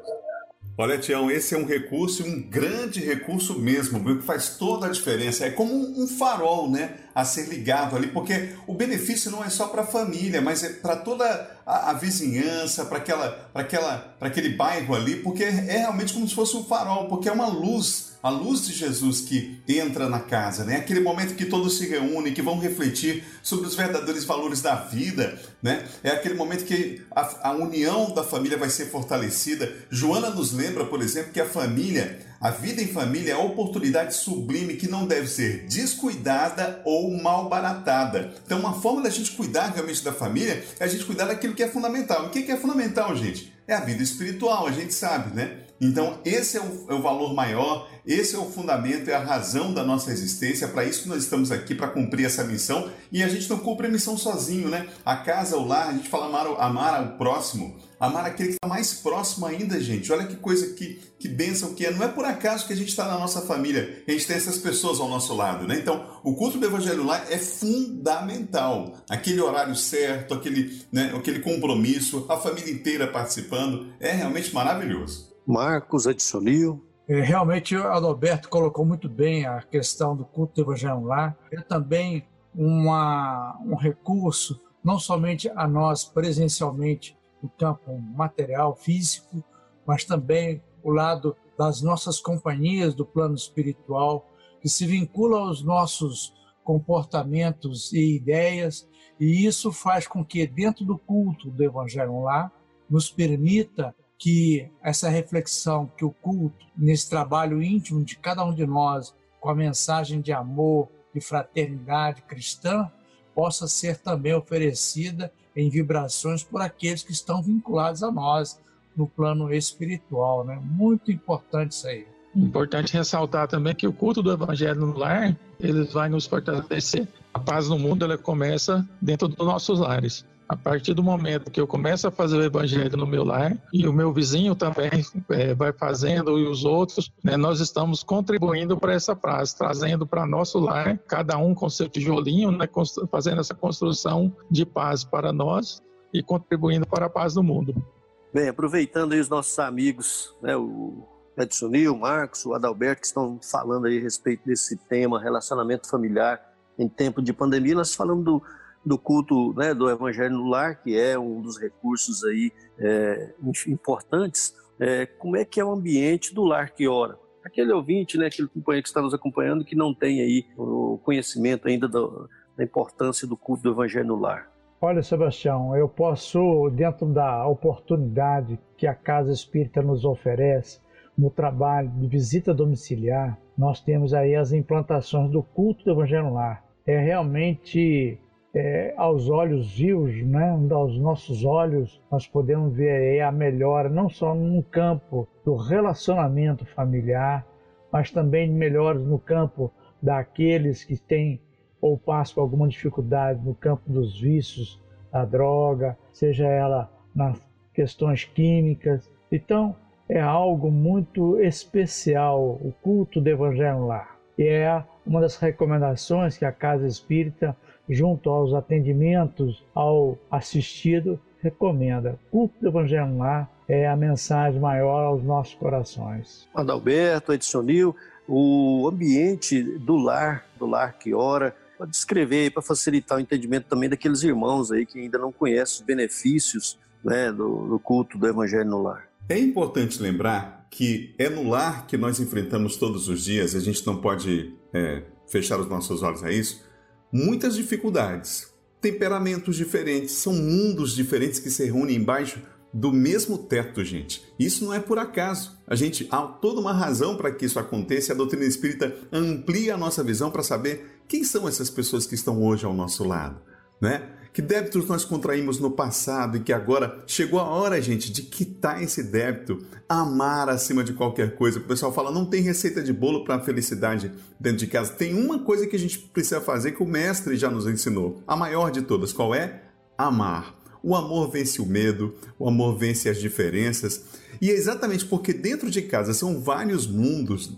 Olha, Tião, esse é um recurso, um grande recurso mesmo, viu? que faz toda a diferença. É como um farol, né? A ser ligado ali, porque o benefício não é só para a família, mas é para toda a, a vizinhança, para aquela, aquela, aquele bairro ali, porque é realmente como se fosse um farol, porque é uma luz a luz de Jesus que entra na casa, né? Aquele momento que todos se reúnem, que vão refletir sobre os verdadeiros valores da vida, né? É aquele momento que a, a união da família vai ser fortalecida. Joana nos lembra, por exemplo, que a família, a vida em família é a oportunidade sublime que não deve ser descuidada ou malbaratada. Então, uma forma da gente cuidar realmente da família é a gente cuidar daquilo que é fundamental. O que é fundamental, gente? É a vida espiritual, a gente sabe, né? Então, esse é o, é o, valor maior, esse é o fundamento, é a razão da nossa existência. Para isso que nós estamos aqui, para cumprir essa missão. E a gente não cumpre a missão sozinho, né? A casa, o lar, a gente fala amar, amar o próximo, amar aquele que está mais próximo ainda, gente. Olha que coisa, que, que bênção que é. Não é por acaso que a gente está na nossa família, a gente tem essas pessoas ao nosso lado, né? Então, o culto do Evangelho lá é fundamental. Aquele horário certo, aquele, né, aquele compromisso, a família inteira participando, é realmente maravilhoso. Marcos, Adisonil. É, realmente, o Adalberto colocou muito bem a questão do culto do Evangelho lá. É também uma, um recurso, não somente a nós presencialmente, no campo material, físico, mas também o lado das nossas companhias do plano espiritual, que se vincula aos nossos comportamentos e ideias, e isso faz com que, dentro do culto do Evangelho lá, nos permita que essa reflexão, que o culto, nesse trabalho íntimo de cada um de nós, com a mensagem de amor, de fraternidade cristã, possa ser também oferecida em vibrações por aqueles que estão vinculados a nós no plano espiritual, né? Muito importante isso aí. Importante ressaltar também que o culto do Evangelho no lar, ele vai nos fortalecer. A paz no mundo, ela começa dentro dos nossos lares. A partir do momento que eu começo a fazer o evangelho no meu lar e o meu vizinho também é, vai fazendo e os outros, né, nós estamos contribuindo para essa praça, trazendo para nosso lar, cada um com seu tijolinho, né, fazendo essa construção de paz para nós e contribuindo para a paz do mundo. Bem, aproveitando aí os nossos amigos, né, o Edson o Marcos, o Adalberto, que estão falando aí a respeito desse tema, relacionamento familiar em tempo de pandemia, nós falamos do do culto né, do Evangelho no Lar, que é um dos recursos aí é, importantes, é, como é que é o ambiente do lar que ora? Aquele ouvinte, né, aquele companheiro que está nos acompanhando, que não tem aí o conhecimento ainda do, da importância do culto do Evangelho no Lar. Olha, Sebastião, eu posso, dentro da oportunidade que a Casa Espírita nos oferece, no trabalho de visita domiciliar, nós temos aí as implantações do culto do Evangelho no Lar. É realmente é, aos olhos vivos, né, aos nossos olhos, nós podemos ver a melhora não só no campo do relacionamento familiar, mas também melhores no campo daqueles que têm ou passam por alguma dificuldade no campo dos vícios, da droga, seja ela nas questões químicas. Então, é algo muito especial o culto do Evangelho lá. E é uma das recomendações que a Casa Espírita junto aos atendimentos ao assistido, recomenda. Culto do Evangelho lá é a mensagem maior aos nossos corações. Adalberto, Edson Nil, o ambiente do lar, do lar que ora, descrever, para facilitar o entendimento também daqueles irmãos aí que ainda não conhecem os benefícios né, do, do culto do Evangelho no lar. É importante lembrar que é no lar que nós enfrentamos todos os dias, a gente não pode é, fechar os nossos olhos a isso, muitas dificuldades, temperamentos diferentes, são mundos diferentes que se reúnem embaixo do mesmo teto, gente. Isso não é por acaso. A gente há toda uma razão para que isso aconteça. A doutrina espírita amplia a nossa visão para saber quem são essas pessoas que estão hoje ao nosso lado, né? Que débitos nós contraímos no passado e que agora chegou a hora, gente, de quitar esse débito, amar acima de qualquer coisa. O pessoal fala, não tem receita de bolo para a felicidade dentro de casa. Tem uma coisa que a gente precisa fazer que o mestre já nos ensinou. A maior de todas, qual é? Amar. O amor vence o medo, o amor vence as diferenças. E é exatamente porque dentro de casa são vários mundos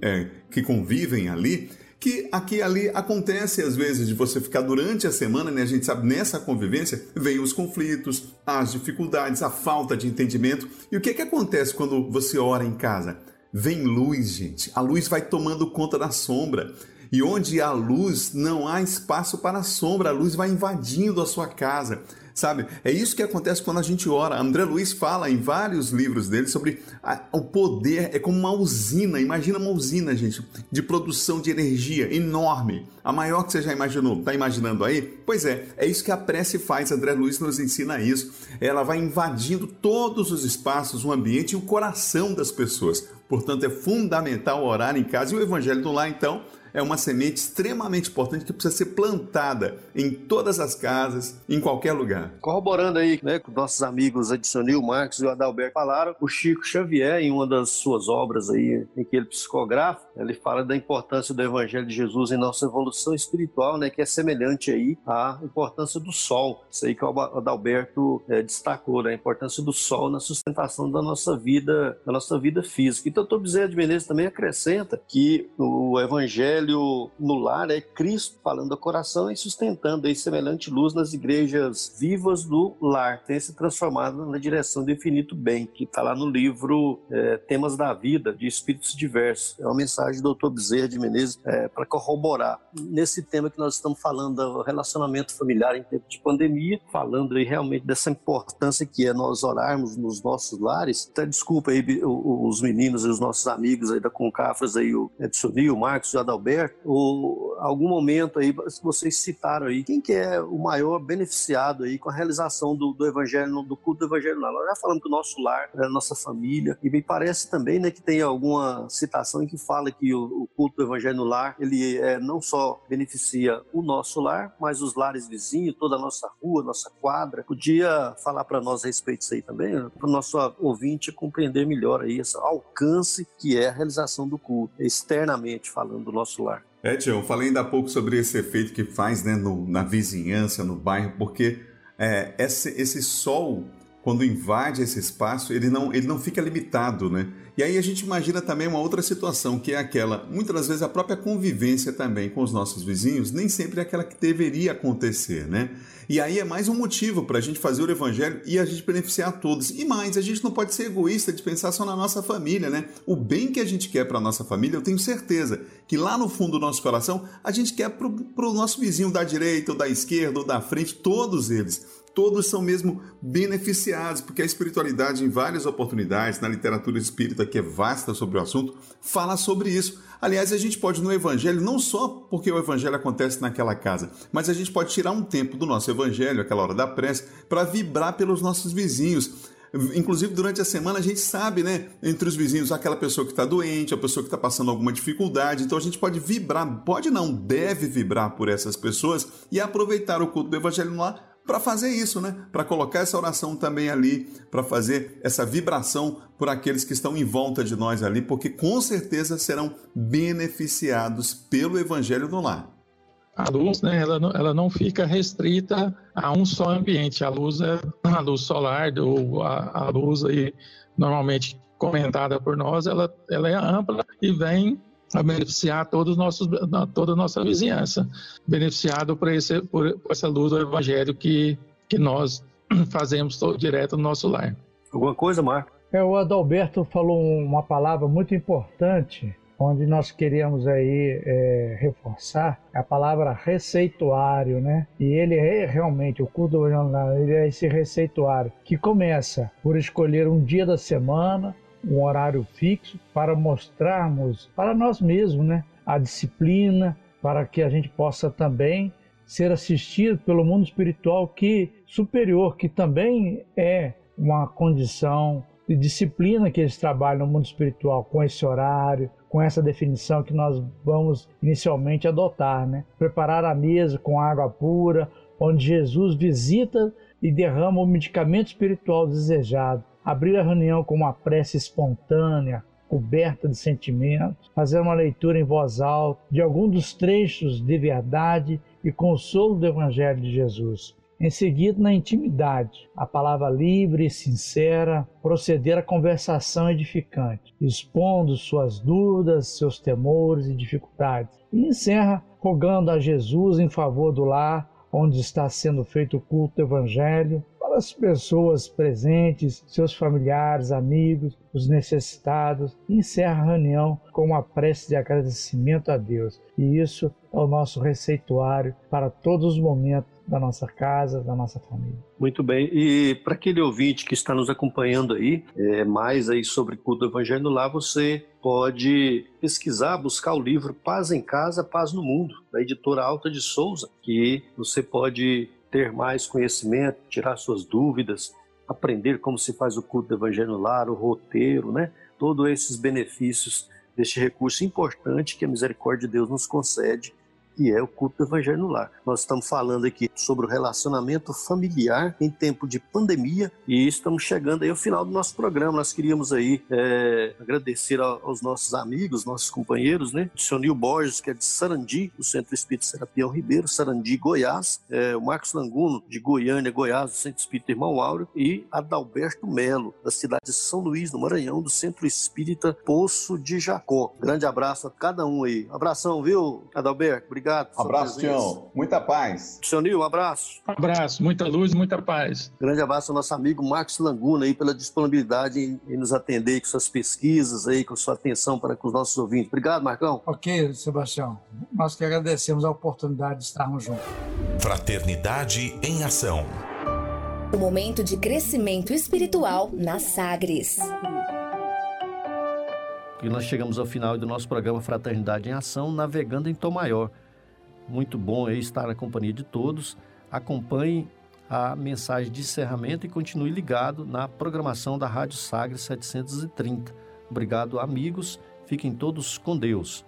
é, que convivem ali que aqui e ali acontece às vezes de você ficar durante a semana, né? A gente sabe, nessa convivência vem os conflitos, as dificuldades, a falta de entendimento. E o que, que acontece quando você ora em casa? Vem luz, gente. A luz vai tomando conta da sombra. E onde há luz, não há espaço para a sombra, a luz vai invadindo a sua casa sabe? É isso que acontece quando a gente ora. André Luiz fala em vários livros dele sobre a, o poder, é como uma usina, imagina uma usina, gente, de produção de energia enorme, a maior que você já imaginou. Tá imaginando aí? Pois é, é isso que a prece faz. André Luiz nos ensina isso. Ela vai invadindo todos os espaços, o ambiente e o coração das pessoas. Portanto, é fundamental orar em casa e o evangelho do lar, então, é uma semente extremamente importante que precisa ser plantada em todas as casas, em qualquer lugar. Corroborando aí, né, com nossos amigos Adisonil, Marcos e o Adalberto falaram, o Chico Xavier, em uma das suas obras aí, em que ele psicografa, ele fala da importância do Evangelho de Jesus em nossa evolução espiritual, né, que é semelhante aí à importância do sol. Isso aí que o Adalberto é, destacou, né, a importância do sol na sustentação da nossa vida, da nossa vida física. Então, Dr. Bezerra de Menezes também acrescenta que o Evangelho no lar é Cristo falando do coração e sustentando aí semelhante luz nas igrejas vivas do lar, tem se transformado na direção do infinito bem, que está lá no livro é, Temas da Vida, de Espíritos Diversos. É uma mensagem do Dr. Bezerra de Menezes é, para corroborar nesse tema que nós estamos falando do relacionamento familiar em tempo de pandemia, falando aí realmente dessa importância que é nós orarmos nos nossos lares. Até desculpa aí os meninos e os nossos amigos aí da Concafras aí, o Edson o Marcos o Adalberto, ou algum momento aí, vocês citaram aí, quem que é o maior beneficiado aí com a realização do, do evangelho, do culto do evangelho Nós já falamos que o nosso lar, a nossa família, e me parece também, né, que tem alguma citação em que fala que o, o culto do evangelho no lar, ele é, não só beneficia o nosso lar, mas os lares vizinhos, toda a nossa rua, nossa quadra. Podia falar para nós a respeito disso aí também, para o nosso ouvinte compreender melhor aí esse alcance que é a realização do culto, externamente falando do nosso lar. É, Tião, falei ainda há pouco sobre esse efeito que faz né, no, na vizinhança, no bairro, porque é, esse, esse sol, quando invade esse espaço, ele não, ele não fica limitado, né? E aí a gente imagina também uma outra situação, que é aquela, muitas das vezes a própria convivência também com os nossos vizinhos, nem sempre é aquela que deveria acontecer, né? E aí é mais um motivo para a gente fazer o evangelho e a gente beneficiar todos. E mais, a gente não pode ser egoísta de pensar só na nossa família, né? O bem que a gente quer para a nossa família, eu tenho certeza que lá no fundo do nosso coração, a gente quer para o nosso vizinho da direita ou da esquerda ou da frente, todos eles todos são mesmo beneficiados, porque a espiritualidade, em várias oportunidades, na literatura espírita, que é vasta sobre o assunto, fala sobre isso. Aliás, a gente pode no Evangelho, não só porque o Evangelho acontece naquela casa, mas a gente pode tirar um tempo do nosso Evangelho, aquela hora da prece, para vibrar pelos nossos vizinhos. Inclusive, durante a semana, a gente sabe, né, entre os vizinhos, aquela pessoa que está doente, a pessoa que está passando alguma dificuldade. Então, a gente pode vibrar, pode não, deve vibrar por essas pessoas e aproveitar o culto do Evangelho lá para fazer isso, né? Para colocar essa oração também ali, para fazer essa vibração por aqueles que estão em volta de nós ali, porque com certeza serão beneficiados pelo Evangelho no lar. A luz, né, ela não, ela não fica restrita a um só ambiente. A luz é a luz solar, ou a, a luz aí, normalmente comentada por nós, ela, ela é ampla e vem a beneficiar todos nossos, toda a nossa vizinhança, beneficiado por, esse, por, por essa luz do Evangelho que, que nós fazemos direto no nosso lar. Alguma coisa, Marco? É, o Adalberto falou uma palavra muito importante onde nós queríamos aí é, reforçar a palavra receituário, né? E ele é realmente, o culto do ele é esse receituário que começa por escolher um dia da semana, um horário fixo para mostrarmos para nós mesmos, né? A disciplina para que a gente possa também ser assistido pelo mundo espiritual que superior, que também é uma condição de disciplina que eles trabalham no mundo espiritual com esse horário, com essa definição que nós vamos inicialmente adotar, né? Preparar a mesa com água pura, onde Jesus visita e derrama o medicamento espiritual desejado. Abrir a reunião com uma prece espontânea, coberta de sentimentos, fazer uma leitura em voz alta de algum dos trechos de verdade e consolo do Evangelho de Jesus. Em seguida, na intimidade, a palavra livre e sincera, proceder à conversação edificante, expondo suas dúvidas, seus temores e dificuldades. E encerra rogando a Jesus em favor do lar onde está sendo feito o culto do Evangelho, as pessoas presentes, seus familiares, amigos, os necessitados, encerra a reunião com uma prece de agradecimento a Deus. E isso é o nosso receituário para todos os momentos da nossa casa, da nossa família. Muito bem. E para aquele ouvinte que está nos acompanhando aí, é, mais aí sobre culto do evangelho lá, você pode pesquisar, buscar o livro Paz em Casa, Paz no Mundo, da editora Alta de Souza, que você pode ter mais conhecimento, tirar suas dúvidas, aprender como se faz o culto do evangelho lar, o roteiro, né? Todos esses benefícios deste recurso importante que a misericórdia de Deus nos concede que é o culto do Evangelho no Lar. Nós estamos falando aqui sobre o relacionamento familiar em tempo de pandemia e estamos chegando aí ao final do nosso programa. Nós queríamos aí é, agradecer aos nossos amigos, nossos companheiros, né? O senhor Nil Borges, que é de Sarandi, do Centro Espírita Serapião Ribeiro, Sarandi, Goiás, é, o Marcos Languno, de Goiânia, Goiás, do Centro Espírita Irmão Áureo, e Adalberto Melo, da cidade de São Luís, no Maranhão, do Centro Espírita Poço de Jacó. Grande abraço a cada um aí. Abração, viu, Adalberto? Obrigado obrigado. Abraço, Tião. Muita paz. Seu Nil, um abraço. Um abraço, muita luz, muita paz. Grande abraço ao nosso amigo Marcos Languna aí pela disponibilidade em, em nos atender com suas pesquisas aí, com sua atenção para com os nossos ouvintes. Obrigado, Marcão. Ok, Sebastião. Nós que agradecemos a oportunidade de estarmos juntos. Fraternidade em ação. O momento de crescimento espiritual na Sagres. E nós chegamos ao final do nosso programa Fraternidade em Ação, navegando em Tom Maior. Muito bom estar na companhia de todos. Acompanhe a mensagem de encerramento e continue ligado na programação da Rádio Sagres 730. Obrigado, amigos. Fiquem todos com Deus.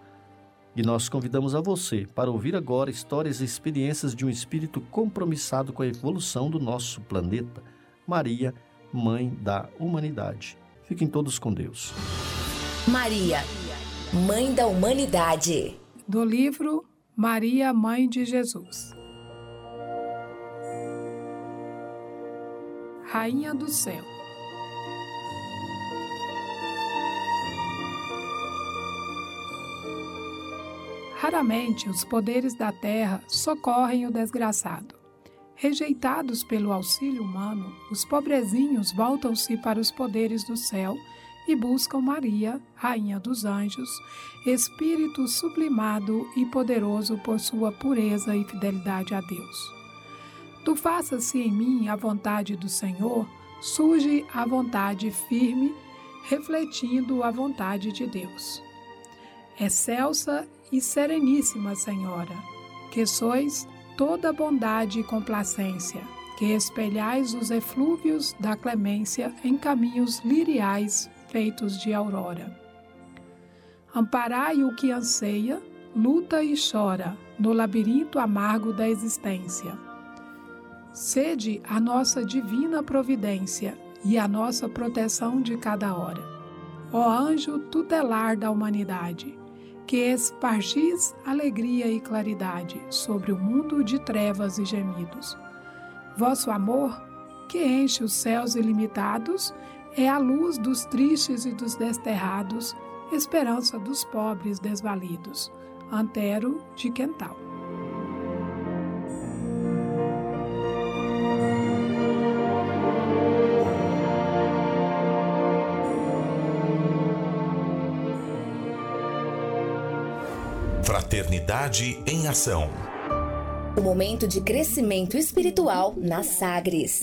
E nós convidamos a você para ouvir agora histórias e experiências de um espírito compromissado com a evolução do nosso planeta. Maria, Mãe da Humanidade. Fiquem todos com Deus. Maria, Mãe da Humanidade. Do livro Maria, Mãe de Jesus. Rainha do Céu. Raramente os poderes da terra socorrem o desgraçado. Rejeitados pelo auxílio humano, os pobrezinhos voltam-se para os poderes do céu e buscam Maria, Rainha dos Anjos, Espírito sublimado e poderoso por sua pureza e fidelidade a Deus. Tu faças-se em mim a vontade do Senhor, surge a vontade firme, refletindo a vontade de Deus. Excelsa e sereníssima Senhora, que sois toda bondade e complacência, que espelhais os eflúvios da clemência em caminhos liriais feitos de aurora. Amparai o que anseia, luta e chora no labirinto amargo da existência. Sede a nossa divina providência e a nossa proteção de cada hora. Ó anjo tutelar da humanidade, que espargis alegria e claridade sobre o mundo de trevas e gemidos. Vosso amor, que enche os céus ilimitados é a luz dos tristes e dos desterrados, esperança dos pobres desvalidos. Antero de Quental. Fraternidade em Ação. O momento de crescimento espiritual na Sagres.